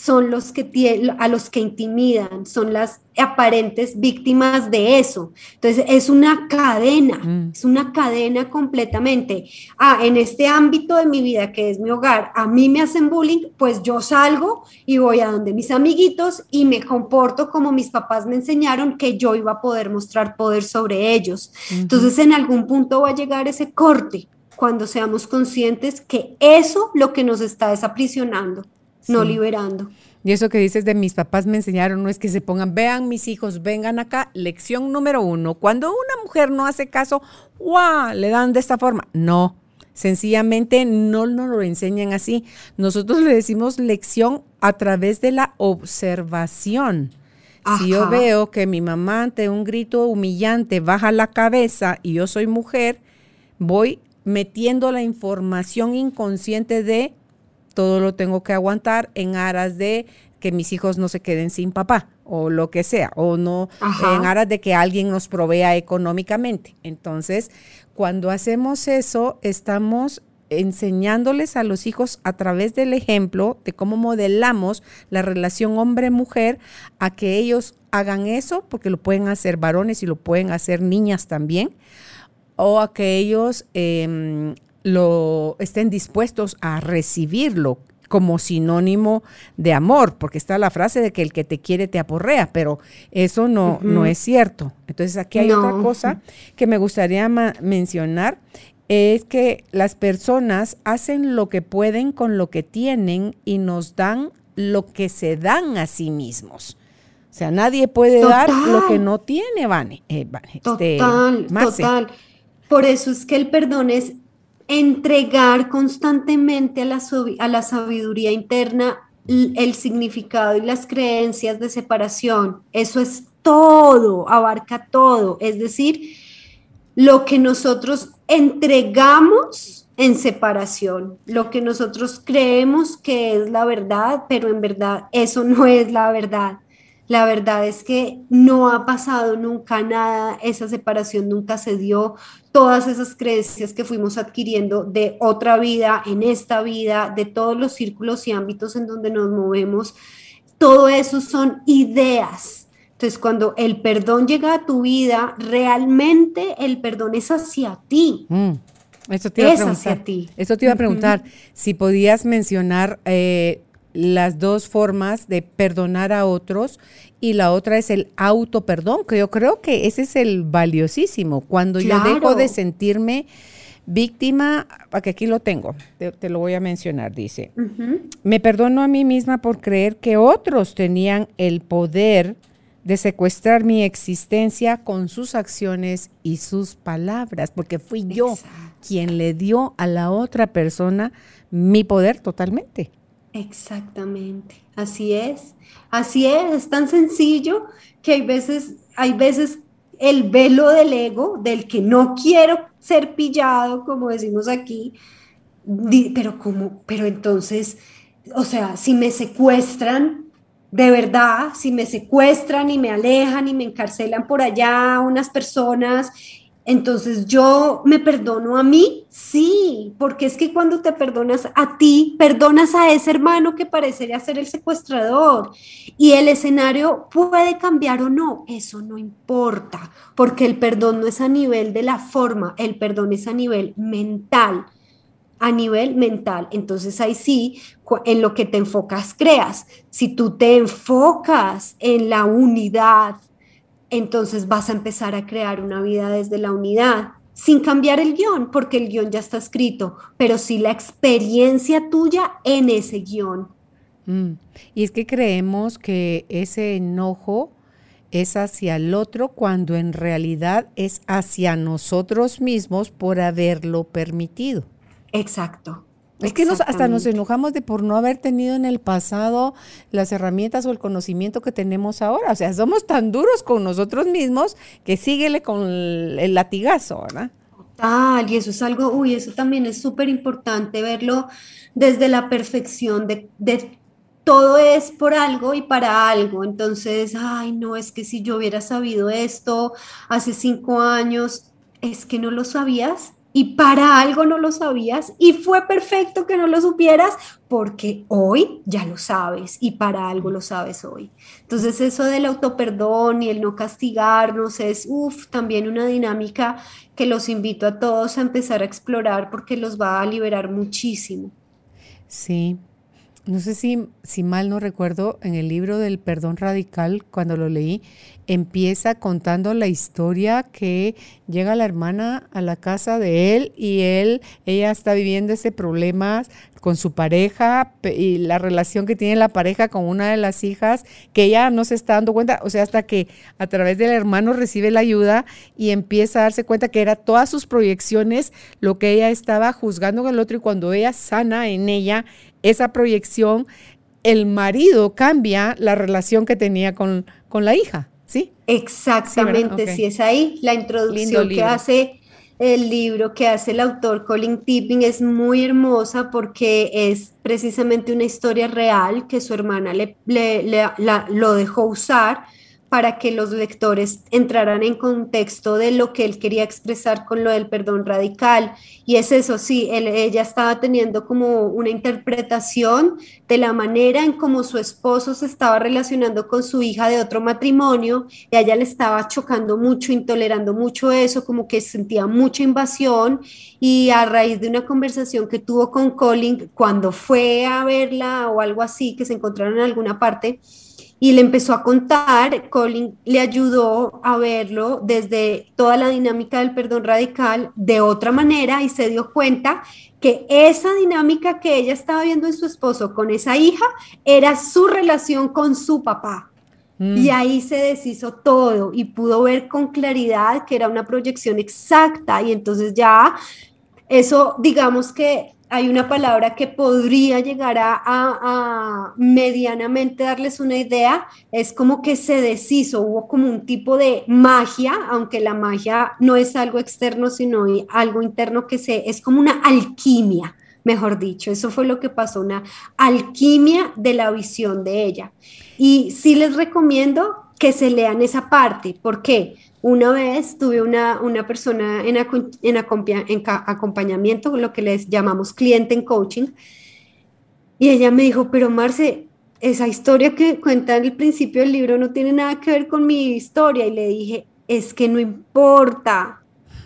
son los que a los que intimidan, son las aparentes víctimas de eso. Entonces es una cadena, mm. es una cadena completamente. Ah, en este ámbito de mi vida que es mi hogar, a mí me hacen bullying, pues yo salgo y voy a donde mis amiguitos y me comporto como mis papás me enseñaron que yo iba a poder mostrar poder sobre ellos. Entonces en algún punto va a llegar ese corte cuando seamos conscientes que eso lo que nos está desaprisionando no liberando. Y eso que dices de mis papás me enseñaron no es que se pongan, vean mis hijos, vengan acá. Lección número uno, cuando una mujer no hace caso, ¡guau! Le dan de esta forma. No, sencillamente no nos lo enseñan así. Nosotros le decimos lección a través de la observación. Si yo veo que mi mamá ante un grito humillante baja la cabeza y yo soy mujer, voy metiendo la información inconsciente de todo lo tengo que aguantar en aras de que mis hijos no se queden sin papá o lo que sea, o no en aras de que alguien nos provea económicamente. Entonces, cuando hacemos eso, estamos enseñándoles a los hijos a través del ejemplo de cómo modelamos la relación hombre-mujer a que ellos hagan eso, porque lo pueden hacer varones y lo pueden hacer niñas también, o a que ellos em, lo estén dispuestos a recibirlo como sinónimo de amor, porque está la frase de que el que te quiere te aporrea, pero eso no, no es cierto. Entonces aquí hay otra cosa que me gustaría mencionar, es que las personas hacen lo que pueden con lo que tienen y nos dan lo que se dan a sí mismos. O sea, nadie puede dar lo que no tiene, Vane. Eh, este, total, total. Por eso es que el perdón es entregar constantemente a la, a la sabiduría interna el significado y las creencias de separación. Eso es todo, abarca todo. Es decir, lo que nosotros entregamos en separación, lo que nosotros creemos que es la verdad, pero en verdad eso no es la verdad. La verdad es que no ha pasado nunca nada, esa separación nunca se dio, todas esas creencias que fuimos adquiriendo de otra vida, en esta vida, de todos los círculos y ámbitos en donde nos movemos, todo eso son ideas. Entonces, cuando el perdón llega a tu vida, realmente el perdón es hacia ti. Mm, eso te iba a preguntar. ti. Eso te iba a preguntar, si podías mencionar eh, las dos formas de perdonar a otros y la otra es el auto perdón, que yo creo que ese es el valiosísimo. Cuando yo dejo de sentirme víctima, que aquí lo tengo, te, lo voy a mencionar, dice, me perdono a mí misma por creer que otros tenían el poder de secuestrar mi existencia con sus acciones y sus palabras, porque fui yo quien le dio a la otra persona mi poder totalmente. Exactamente, así es, así es, es tan sencillo que hay veces, hay veces el velo del ego, del que no quiero ser pillado, como decimos aquí, pero como, pero entonces, o sea, si me secuestran, de verdad, si me secuestran y me alejan y me encarcelan por allá unas personas entonces yo me perdono a mí, sí, porque es que cuando te perdonas a ti, perdonas a ese hermano que parecería ser el secuestrador. Y el escenario puede cambiar o no, eso no importa, porque el perdón no es a nivel de la forma, el perdón es a nivel mental, a nivel mental. Entonces ahí sí, en lo que te enfocas, creas. Si tú te enfocas en la unidad, entonces vas a empezar a crear una vida desde la unidad, sin cambiar el guion, porque el guion ya está escrito, pero sí la experiencia tuya en ese guion. Mm. Y es que creemos que ese enojo es hacia el otro cuando en realidad es hacia nosotros mismos por haberlo permitido. Exacto. Es que nos, hasta nos enojamos de por no haber tenido en el pasado las herramientas o el conocimiento que tenemos ahora. O sea, somos tan duros con nosotros mismos que síguele con el, latigazo, ¿verdad? Total, y eso es algo, uy, eso también es súper importante verlo desde la perfección de, de todo es por algo y para algo. Entonces, ay, no, es que si yo hubiera sabido esto hace cinco años, es que no lo sabías y para algo no lo sabías y fue perfecto que no lo supieras porque hoy ya lo sabes y para algo lo sabes hoy. Entonces eso del autoperdón y el no castigarnos es, uff, también una dinámica que los invito a todos a empezar a explorar porque los va a liberar muchísimo. Sí, no sé si, si mal no recuerdo, en el libro del perdón radical, cuando lo leí, empieza contando la historia que llega la hermana a la casa de él y él, ella está viviendo ese problema con su pareja y la relación que tiene la pareja con una de las hijas, que ella no se está dando cuenta, o sea, hasta que a través del hermano recibe la ayuda y empieza a darse cuenta que era todas sus proyecciones lo que ella estaba juzgando con el otro y cuando ella sana en ella esa proyección, el marido cambia la relación que tenía con, con la hija. ¿Sí? Exactamente, sí, es ahí. La introducción que hace el libro que hace el autor Colin Tipping es muy hermosa porque es precisamente una historia real que su hermana le, lo dejó usar para que los lectores entraran en contexto de lo que él quería expresar con lo del perdón radical. Y es eso, sí, ella estaba teniendo como una interpretación de la manera en cómo su esposo se estaba relacionando con su hija de otro matrimonio y a ella le estaba chocando mucho, intolerando mucho eso, como que sentía mucha invasión y a raíz de una conversación que tuvo con Colin cuando fue a verla o algo así, que se encontraron en alguna parte, y le empezó a contar, Colin le ayudó a verlo desde toda la dinámica del perdón radical de otra manera y se dio cuenta que esa dinámica que ella estaba viendo en su esposo con esa hija era su relación con su papá. Mm. Y ahí se deshizo todo y pudo ver con claridad que era una proyección exacta y entonces ya eso digamos que hay una palabra que podría llegar a, medianamente darles una idea, es como que se deshizo, hubo como un tipo de magia, aunque la magia no es algo externo, sino algo interno que se, es como una alquimia, mejor dicho, eso fue lo que pasó, una alquimia de la visión de ella. Y sí les recomiendo que se lean esa parte, ¿por qué? Una vez tuve una, una persona en, en, en acompañamiento, lo que les llamamos cliente en coaching, y ella me dijo, pero Marce, esa historia que cuenta en el principio del libro no tiene nada que ver con mi historia. Y le dije, es que no importa,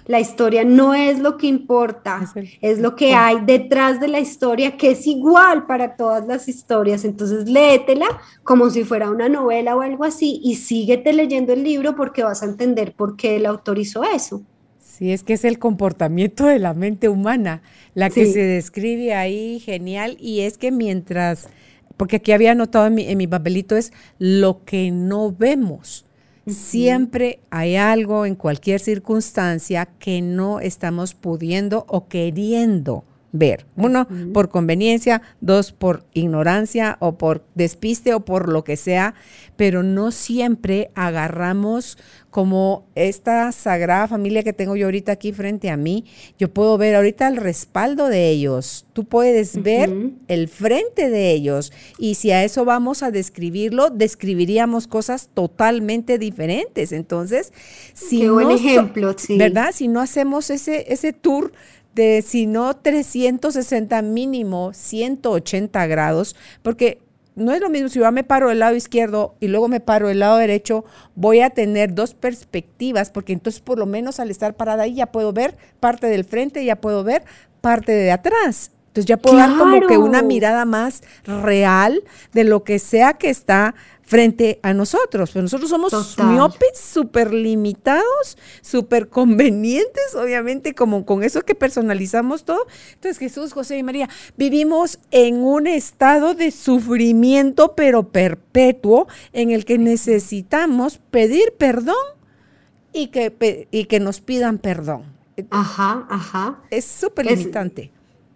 la historia no es lo que importa, es, lo que hay detrás de la historia que es igual para todas las historias. Entonces léetela como si fuera una novela o algo así y síguete leyendo el libro porque vas a entender por qué el autor hizo eso. Sí, es que es el comportamiento de la mente humana, la que se describe ahí genial y es que mientras, porque aquí había anotado en mi, en mi papelito es lo que no vemos. Siempre hay algo en cualquier circunstancia que no estamos pudiendo o queriendo ver. Uno, por conveniencia, dos, por ignorancia o por despiste o por lo que sea, pero no siempre agarramos como esta sagrada familia que tengo yo ahorita aquí frente a mí. Yo puedo ver ahorita el respaldo de ellos. Tú puedes ver el frente de ellos. Y si a eso vamos a describirlo, describiríamos cosas totalmente diferentes. Entonces, si Qué buen ejemplo, sí. ¿verdad? Si no hacemos ese, ese tour de si no 360 mínimo 180 grados, porque no es lo mismo si yo me paro del lado izquierdo y luego me paro del lado derecho, voy a tener dos perspectivas, porque entonces por lo menos al estar parada ahí ya puedo ver parte del frente, ya puedo ver parte de atrás. Entonces ya puedo dar como que una mirada más real de lo que sea que está frente a nosotros. Pero nosotros somos miopes, súper limitados, súper convenientes, obviamente, como con eso que personalizamos todo. Entonces, Jesús, José y María, vivimos en un estado de sufrimiento, pero perpetuo, en el que necesitamos pedir perdón y que, y que nos pidan perdón. Ajá, ajá. Es súper limitante.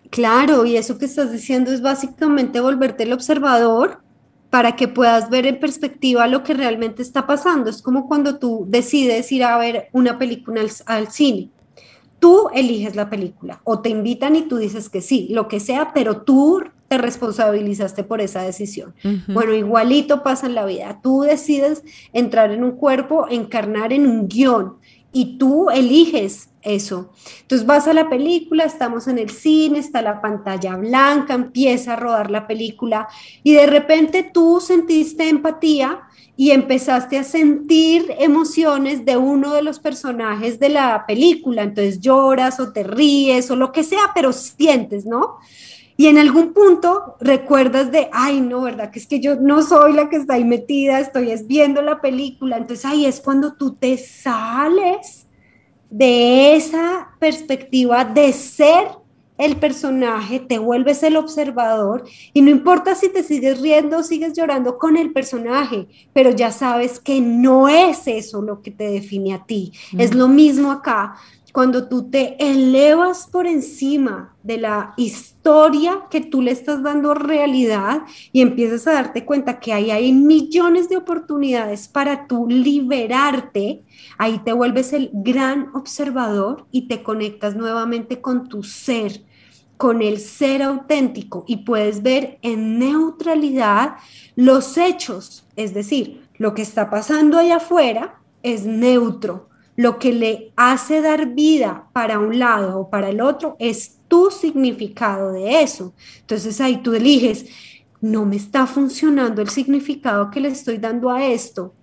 Claro, y eso que estás diciendo es básicamente volverte el observador para que puedas ver en perspectiva lo que realmente está pasando. Es como cuando tú decides ir a ver una película al, cine. Tú eliges la película o te invitan y tú dices que sí, lo que sea, pero tú te responsabilizaste por esa decisión. Bueno, igualito pasa en la vida. Tú decides entrar en un cuerpo, encarnar en un guion y tú eliges eso. Entonces vas a la película, estamos en el cine, está la pantalla blanca, empieza a rodar la película y de repente tú sentiste empatía y empezaste a sentir emociones de uno de los personajes de la película. Entonces lloras o te ríes o lo que sea, pero sientes, ¿no? Y en algún punto recuerdas de, ay, no, ¿verdad? Que es que yo no soy la que está ahí metida, estoy es viendo la película. Entonces ahí es cuando tú te sales de esa perspectiva de ser el personaje, te vuelves el observador y no importa si te sigues riendo o sigues llorando con el personaje, pero ya sabes que no es eso lo que te define a ti. Es lo mismo acá cuando tú te elevas por encima de la historia que tú le estás dando realidad y empiezas a darte cuenta que ahí hay millones de oportunidades para tú liberarte, ahí te vuelves el gran observador y te conectas nuevamente con tu ser, con el ser auténtico y puedes ver en neutralidad los hechos, es decir, lo que está pasando allá afuera es neutro. Lo que le hace dar vida para un lado o para el otro es tu significado de eso. Entonces ahí tú eliges, no me está funcionando el significado que le estoy dando a esto.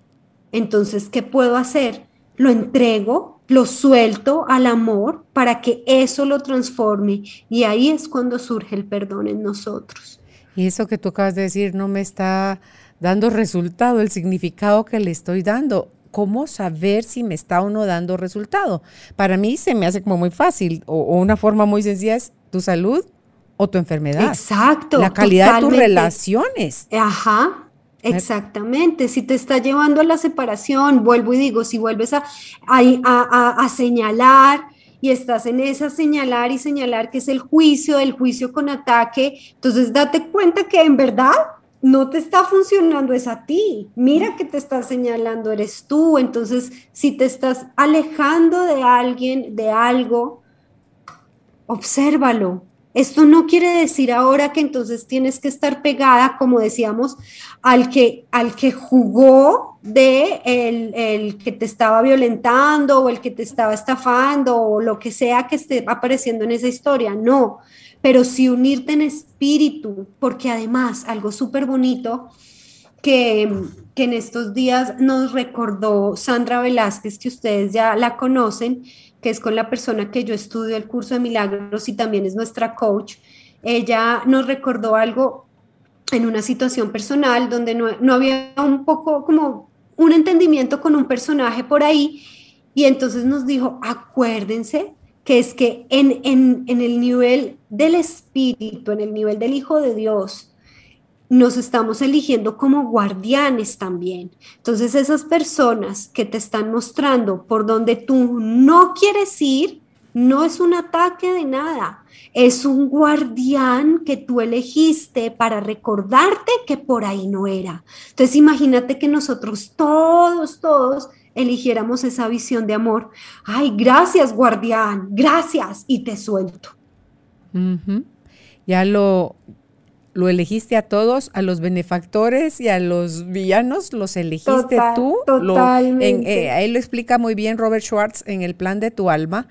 Entonces, ¿qué puedo hacer? Lo entrego, lo suelto al amor para que eso lo transforme. Y ahí es cuando surge el perdón en nosotros. Y eso que tú acabas de decir no me está dando resultado, el significado que le estoy dando. ¿Cómo saber si me está o no dando resultado? Para mí se me hace como muy fácil o, una forma muy sencilla es tu salud o tu enfermedad. Exacto. La calidad de tus relaciones. Ajá. Exactamente, si te está llevando a la separación, vuelvo y digo, si vuelves a, a, a, señalar y estás en esa señalar y señalar que es el juicio, el juicio con ataque, entonces date cuenta que en verdad no te está funcionando es a ti. Mira que te está señalando eres tú. Entonces, si te estás alejando de alguien, de algo, obsérvalo. Esto no quiere decir ahora que entonces tienes que estar pegada, como decíamos, al que, al que jugó de el, el, que te estaba violentando o el que te estaba estafando o lo que sea que esté apareciendo en esa historia. No, pero sí unirte en espíritu, porque además algo súper bonito que, que en estos días nos recordó Sandra Velázquez, que ustedes ya la conocen, que es con la persona que yo estudio el curso de milagros y también es nuestra coach. Ella nos recordó algo en una situación personal donde no, no había un poco como un entendimiento con un personaje por ahí y entonces nos dijo, acuérdense que es que en, en, el nivel del Espíritu, en el nivel del Hijo de Dios, nos estamos eligiendo como guardianes también. Entonces esas personas que te están mostrando por donde tú no quieres ir, no es un ataque de nada, es un guardián que tú elegiste para recordarte que por ahí no era. Entonces imagínate que nosotros todos, todos eligiéramos esa visión de amor. Ay, gracias guardián, gracias y te suelto. Ya lo, lo elegiste a todos, a los benefactores y a los villanos, los elegiste tú. Totalmente. Eh, ahí lo explica muy bien Robert Schwartz en el plan de tu alma.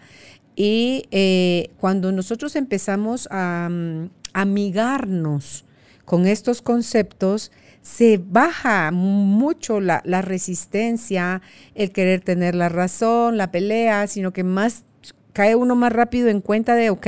Y eh, cuando nosotros empezamos a mm, amigarnos con estos conceptos, se baja mucho la, resistencia, el querer tener la razón, la pelea, sino que más cae uno más rápido en cuenta de, ok,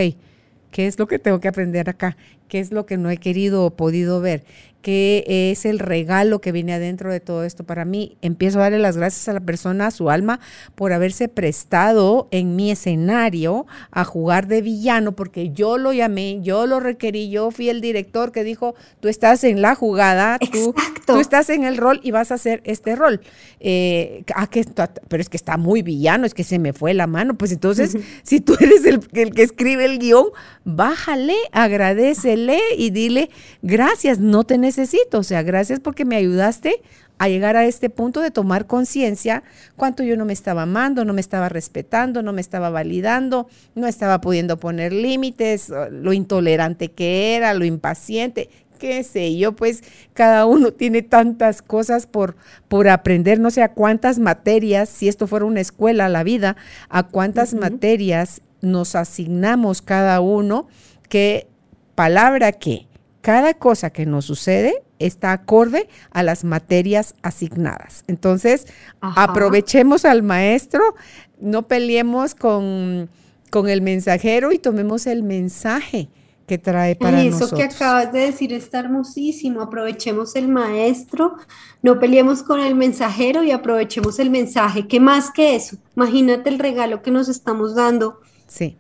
¿qué es lo que tengo que aprender acá? ¿Qué es lo que no he querido o podido ver? ¿Qué es el regalo que viene adentro de todo esto para mí? Empiezo a darle las gracias a la persona, a su alma, por haberse prestado en mi escenario a jugar de villano, porque yo lo llamé, yo lo requerí, yo fui el director que dijo, tú estás en la jugada, tú, tú estás en el rol y vas a hacer este rol. Eh, ah, que, pero es que está muy villano, es que se me fue la mano. Pues entonces, *laughs* si tú eres el, el que escribe el guion, bájale, agradecele y dile, gracias, no te necesito. O sea, gracias porque me ayudaste a llegar a este punto de tomar conciencia cuánto yo no me estaba amando, no me estaba respetando, no me estaba validando, no estaba pudiendo poner límites, lo intolerante que era, lo impaciente, qué sé yo, pues cada uno tiene tantas cosas por, por aprender, no sé a cuántas materias, si esto fuera una escuela, la vida, a cuántas materias nos asignamos cada uno, que palabra que cada cosa que nos sucede está acorde a las materias asignadas. Entonces, aprovechemos al maestro, no peleemos con, con, el mensajero y tomemos el mensaje que trae para Ay, eso que acabas de decir está hermosísimo. Aprovechemos el maestro, no peleemos con el mensajero y aprovechemos el mensaje. ¿Qué más que eso? Imagínate el regalo que nos estamos dando. Sí.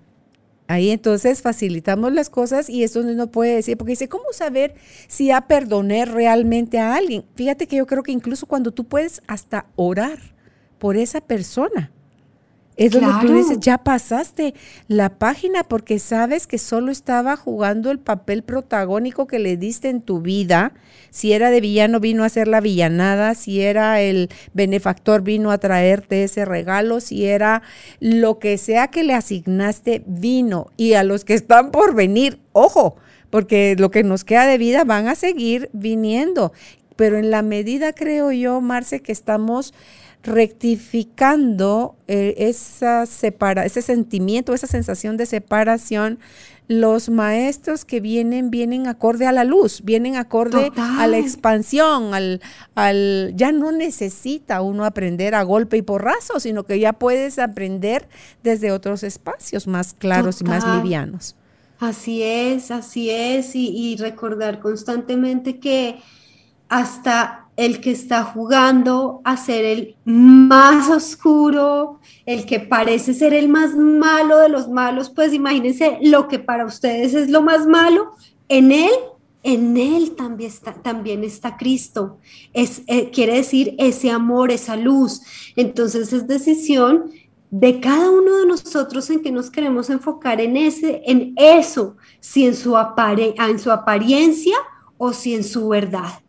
Ahí entonces facilitamos las cosas y eso no puede decir, porque dice, ¿cómo saber si ya perdoné realmente a alguien? Fíjate que yo creo que incluso cuando tú puedes hasta orar por esa persona, es donde tú dices, ya pasaste la página porque sabes que solo estaba jugando el papel protagónico que le diste en tu vida. Si era de villano, vino a hacer la villanada. Si era el benefactor, vino a traerte ese regalo. Si era lo que sea que le asignaste, vino. Y a los que están por venir, ojo, porque lo que nos queda de vida van a seguir viniendo pero en la medida, creo yo, Marce, que estamos rectificando eh, esa separa, ese sentimiento, esa sensación de separación, los maestros que vienen, vienen acorde a la luz, vienen acorde a la expansión, al, al, ya no necesita uno aprender a golpe y porrazo, sino que ya puedes aprender desde otros espacios más claros y más livianos. Así es, así es, y, y recordar constantemente que hasta el que está jugando a ser el más oscuro, el que parece ser el más malo de los malos, pues imagínense lo que para ustedes es lo más malo, en él, en él también está, también está Cristo. Es, eh, quiere decir ese amor, esa luz. Entonces es decisión de cada uno de nosotros en que nos queremos enfocar en, ese, en eso, si en su, en su apariencia o si en su verdad.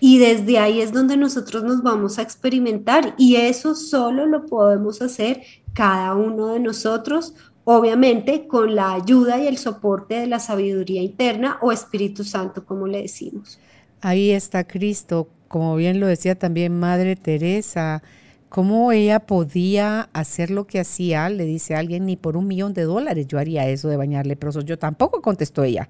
Y desde ahí es donde nosotros nos vamos a experimentar y eso solo lo podemos hacer cada uno de nosotros, obviamente con la ayuda y el soporte de la sabiduría interna o Espíritu Santo, como le decimos. Ahí está Cristo, como bien lo decía también Madre Teresa, cómo ella podía hacer lo que hacía, le dice alguien, ni por un millón de dólares yo haría eso de bañar leprosos. Yo tampoco, contestó ella.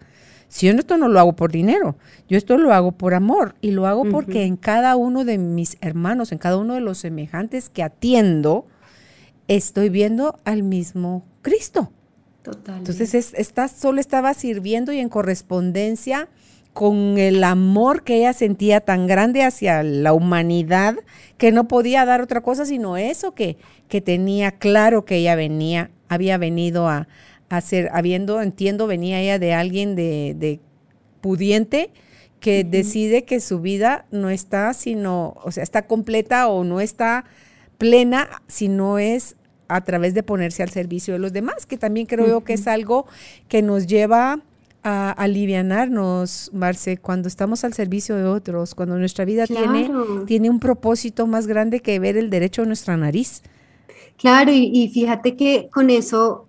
Si yo esto no lo hago por dinero, yo esto lo hago por amor y lo hago porque en cada uno de mis hermanos, en cada uno de los semejantes que atiendo, estoy viendo al mismo Cristo. Total. Entonces, esta solo estaba sirviendo y en correspondencia con el amor que ella sentía tan grande hacia la humanidad, que no podía dar otra cosa sino eso, que, que tenía claro que ella venía, había venido a, hacer, habiendo, entiendo, venía ella de alguien de, pudiente que decide que su vida no está, sino, o sea, está completa o no está plena, si no es a través de ponerse al servicio de los demás, que también creo que es algo que nos lleva a alivianarnos, Marce, cuando estamos al servicio de otros, cuando nuestra vida tiene, tiene un propósito más grande que ver el derecho de nuestra nariz. Claro, y fíjate que con eso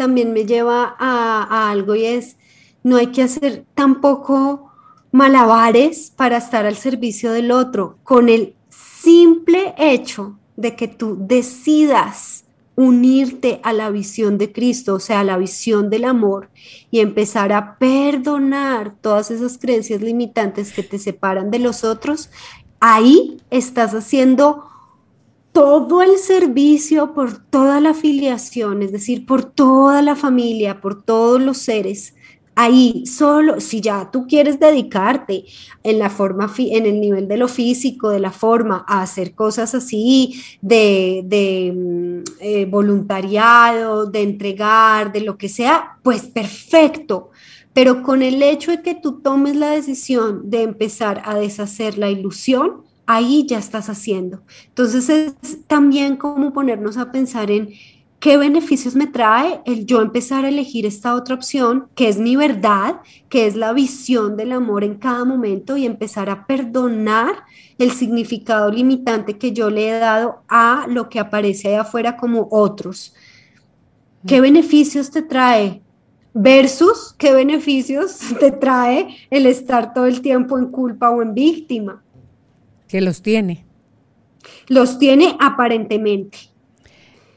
también me lleva a, algo y es, no hay que hacer tampoco malabares para estar al servicio del otro. Con el simple hecho de que tú decidas unirte a la visión de Cristo, o sea, a la visión del amor, y empezar a perdonar todas esas creencias limitantes que te separan de los otros, ahí estás haciendo todo el servicio por toda la afiliación, es decir, por toda la familia, por todos los seres. Ahí solo, si ya tú quieres dedicarte en la forma, en el nivel de lo físico, de la forma, a hacer cosas así, de, mm, eh, voluntariado, de entregar, de lo que sea, pues perfecto. Pero con el hecho de que tú tomes la decisión de empezar a deshacer la ilusión, ahí ya estás haciendo. Entonces es también como ponernos a pensar en qué beneficios me trae el yo empezar a elegir esta otra opción, que es mi verdad, que es la visión del amor en cada momento y empezar a perdonar el significado limitante que yo le he dado a lo que aparece ahí afuera como otros. ¿Qué beneficios te trae? Versus qué beneficios te trae el estar todo el tiempo en culpa o en víctima. Que los tiene. Los tiene aparentemente,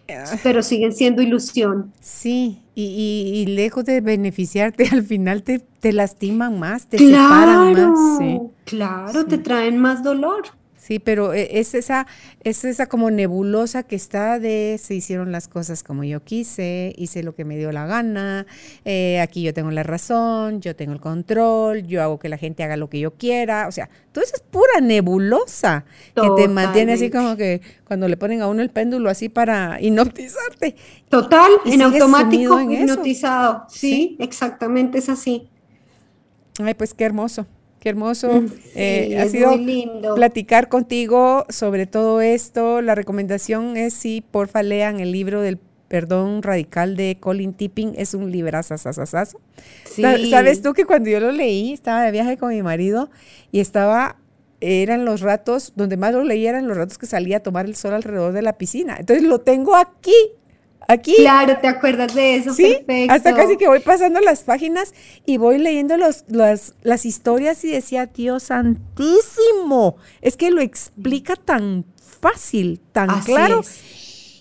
ah. pero siguen siendo ilusión. Sí, y, lejos de beneficiarte, *laughs* al final te, te lastiman más, te separan más. Sí. Claro, te traen más dolor. Sí, pero e, es esa, es esa como nebulosa que está de se hicieron las cosas como yo quise, hice lo que me dio la gana, eh, aquí yo tengo la razón, yo tengo el control, yo hago que la gente haga lo que yo quiera. O sea, todo eso es pura nebulosa que te mantiene así como que cuando le ponen a uno el péndulo así para hipnotizarte. Total, en automático, hipnotizado. sí, exactamente es así. Ay, pues qué hermoso. Qué hermoso. Mm, eh, ha sido lindo. platicar contigo sobre todo esto. La recomendación es si porfa lean el libro del perdón radical de Colin Tipping. Es un librazo. Sí. Sabes tú que cuando yo lo leí, estaba de viaje con mi marido y estaba eran los ratos, donde más lo leía eran los ratos que salía a tomar el sol alrededor de la piscina. Entonces lo tengo aquí Aquí. Claro, ¿te acuerdas de eso? Sí, hasta casi que voy pasando las páginas y voy leyendo los, las historias y decía, Dios santísimo, es que lo explica tan fácil, tan claro,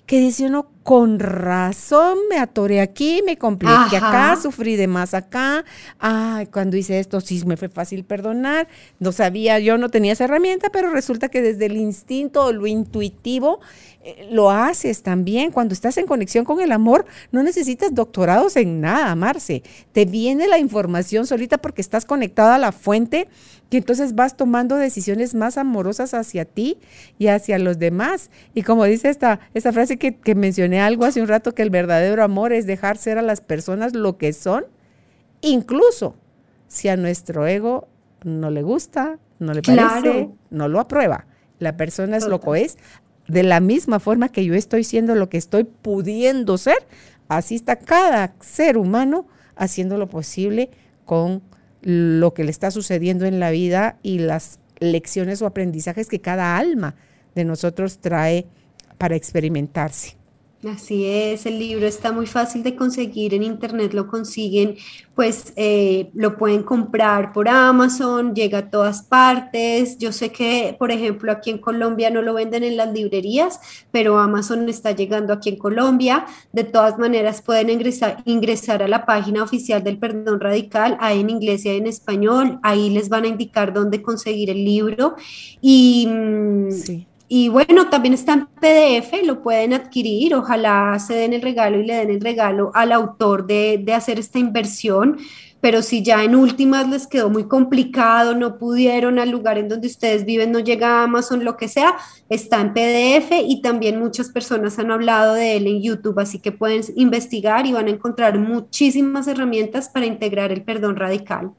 que dice uno, con razón me atoré aquí, me compliqué acá, sufrí de más acá. Ay, cuando hice esto sí me fue fácil perdonar. No sabía, yo no tenía esa herramienta, pero resulta que desde el instinto o lo intuitivo eh, lo haces también. Cuando estás en conexión con el amor, no necesitas doctorados en nada, Marce. Te viene la información solita porque estás conectada a la fuente y entonces vas tomando decisiones más amorosas hacia ti y hacia los demás. Y como dice esta, esta frase que, que mencioné algo hace un rato, que el verdadero amor es dejar ser a las personas lo que son, incluso si a nuestro ego no le gusta, no le parece, no lo aprueba. La persona es lo que es, de la misma forma que yo estoy siendo lo que estoy pudiendo ser, así está cada ser humano haciendo lo posible con lo que le está sucediendo en la vida y las lecciones o aprendizajes que cada alma de nosotros trae para experimentarse. Así es, el libro está muy fácil de conseguir, en internet lo consiguen, pues eh, lo pueden comprar por Amazon, llega a todas partes. Yo sé que, por ejemplo, aquí en Colombia no lo venden en las librerías, pero Amazon está llegando aquí en Colombia. De todas maneras, pueden ingresar, ingresar a la página oficial del Perdón Radical, ahí en inglés y en español, ahí les van a indicar dónde conseguir el libro. Y, mm, sí. Y bueno, también está en PDF, lo pueden adquirir, ojalá se den el regalo y le den el regalo al autor de, hacer esta inversión, pero si ya en últimas les quedó muy complicado, no pudieron al lugar en donde ustedes viven, no llega a Amazon, lo que sea, está en PDF y también muchas personas han hablado de él en YouTube, así que pueden investigar y van a encontrar muchísimas herramientas para integrar el perdón radical.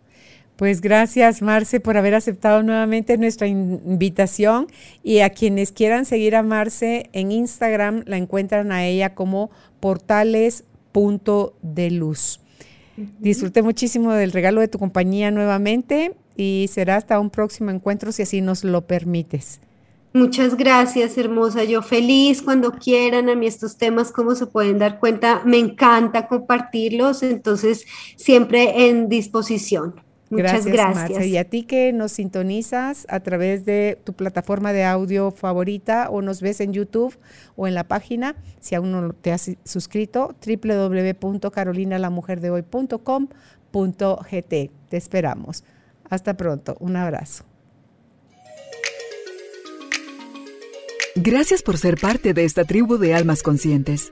Pues gracias, Marce, por haber aceptado nuevamente nuestra invitación. Y a quienes quieran seguir a Marce en Instagram, la encuentran a ella como portales.deluz. Disfruté muchísimo del regalo de tu compañía nuevamente y será hasta un próximo encuentro si así nos lo permites. Muchas gracias, hermosa. Yo feliz cuando quieran. A mí estos temas, como se pueden dar cuenta, me encanta compartirlos. Entonces, siempre en disposición. Muchas gracias, Y a ti que nos sintonizas a través de tu plataforma de audio favorita o nos ves en YouTube o en la página, si aún no te has suscrito, www.carolinalamujerdehoy.com.gt. Te esperamos. Hasta pronto. Un abrazo. Gracias por ser parte de esta tribu de almas conscientes.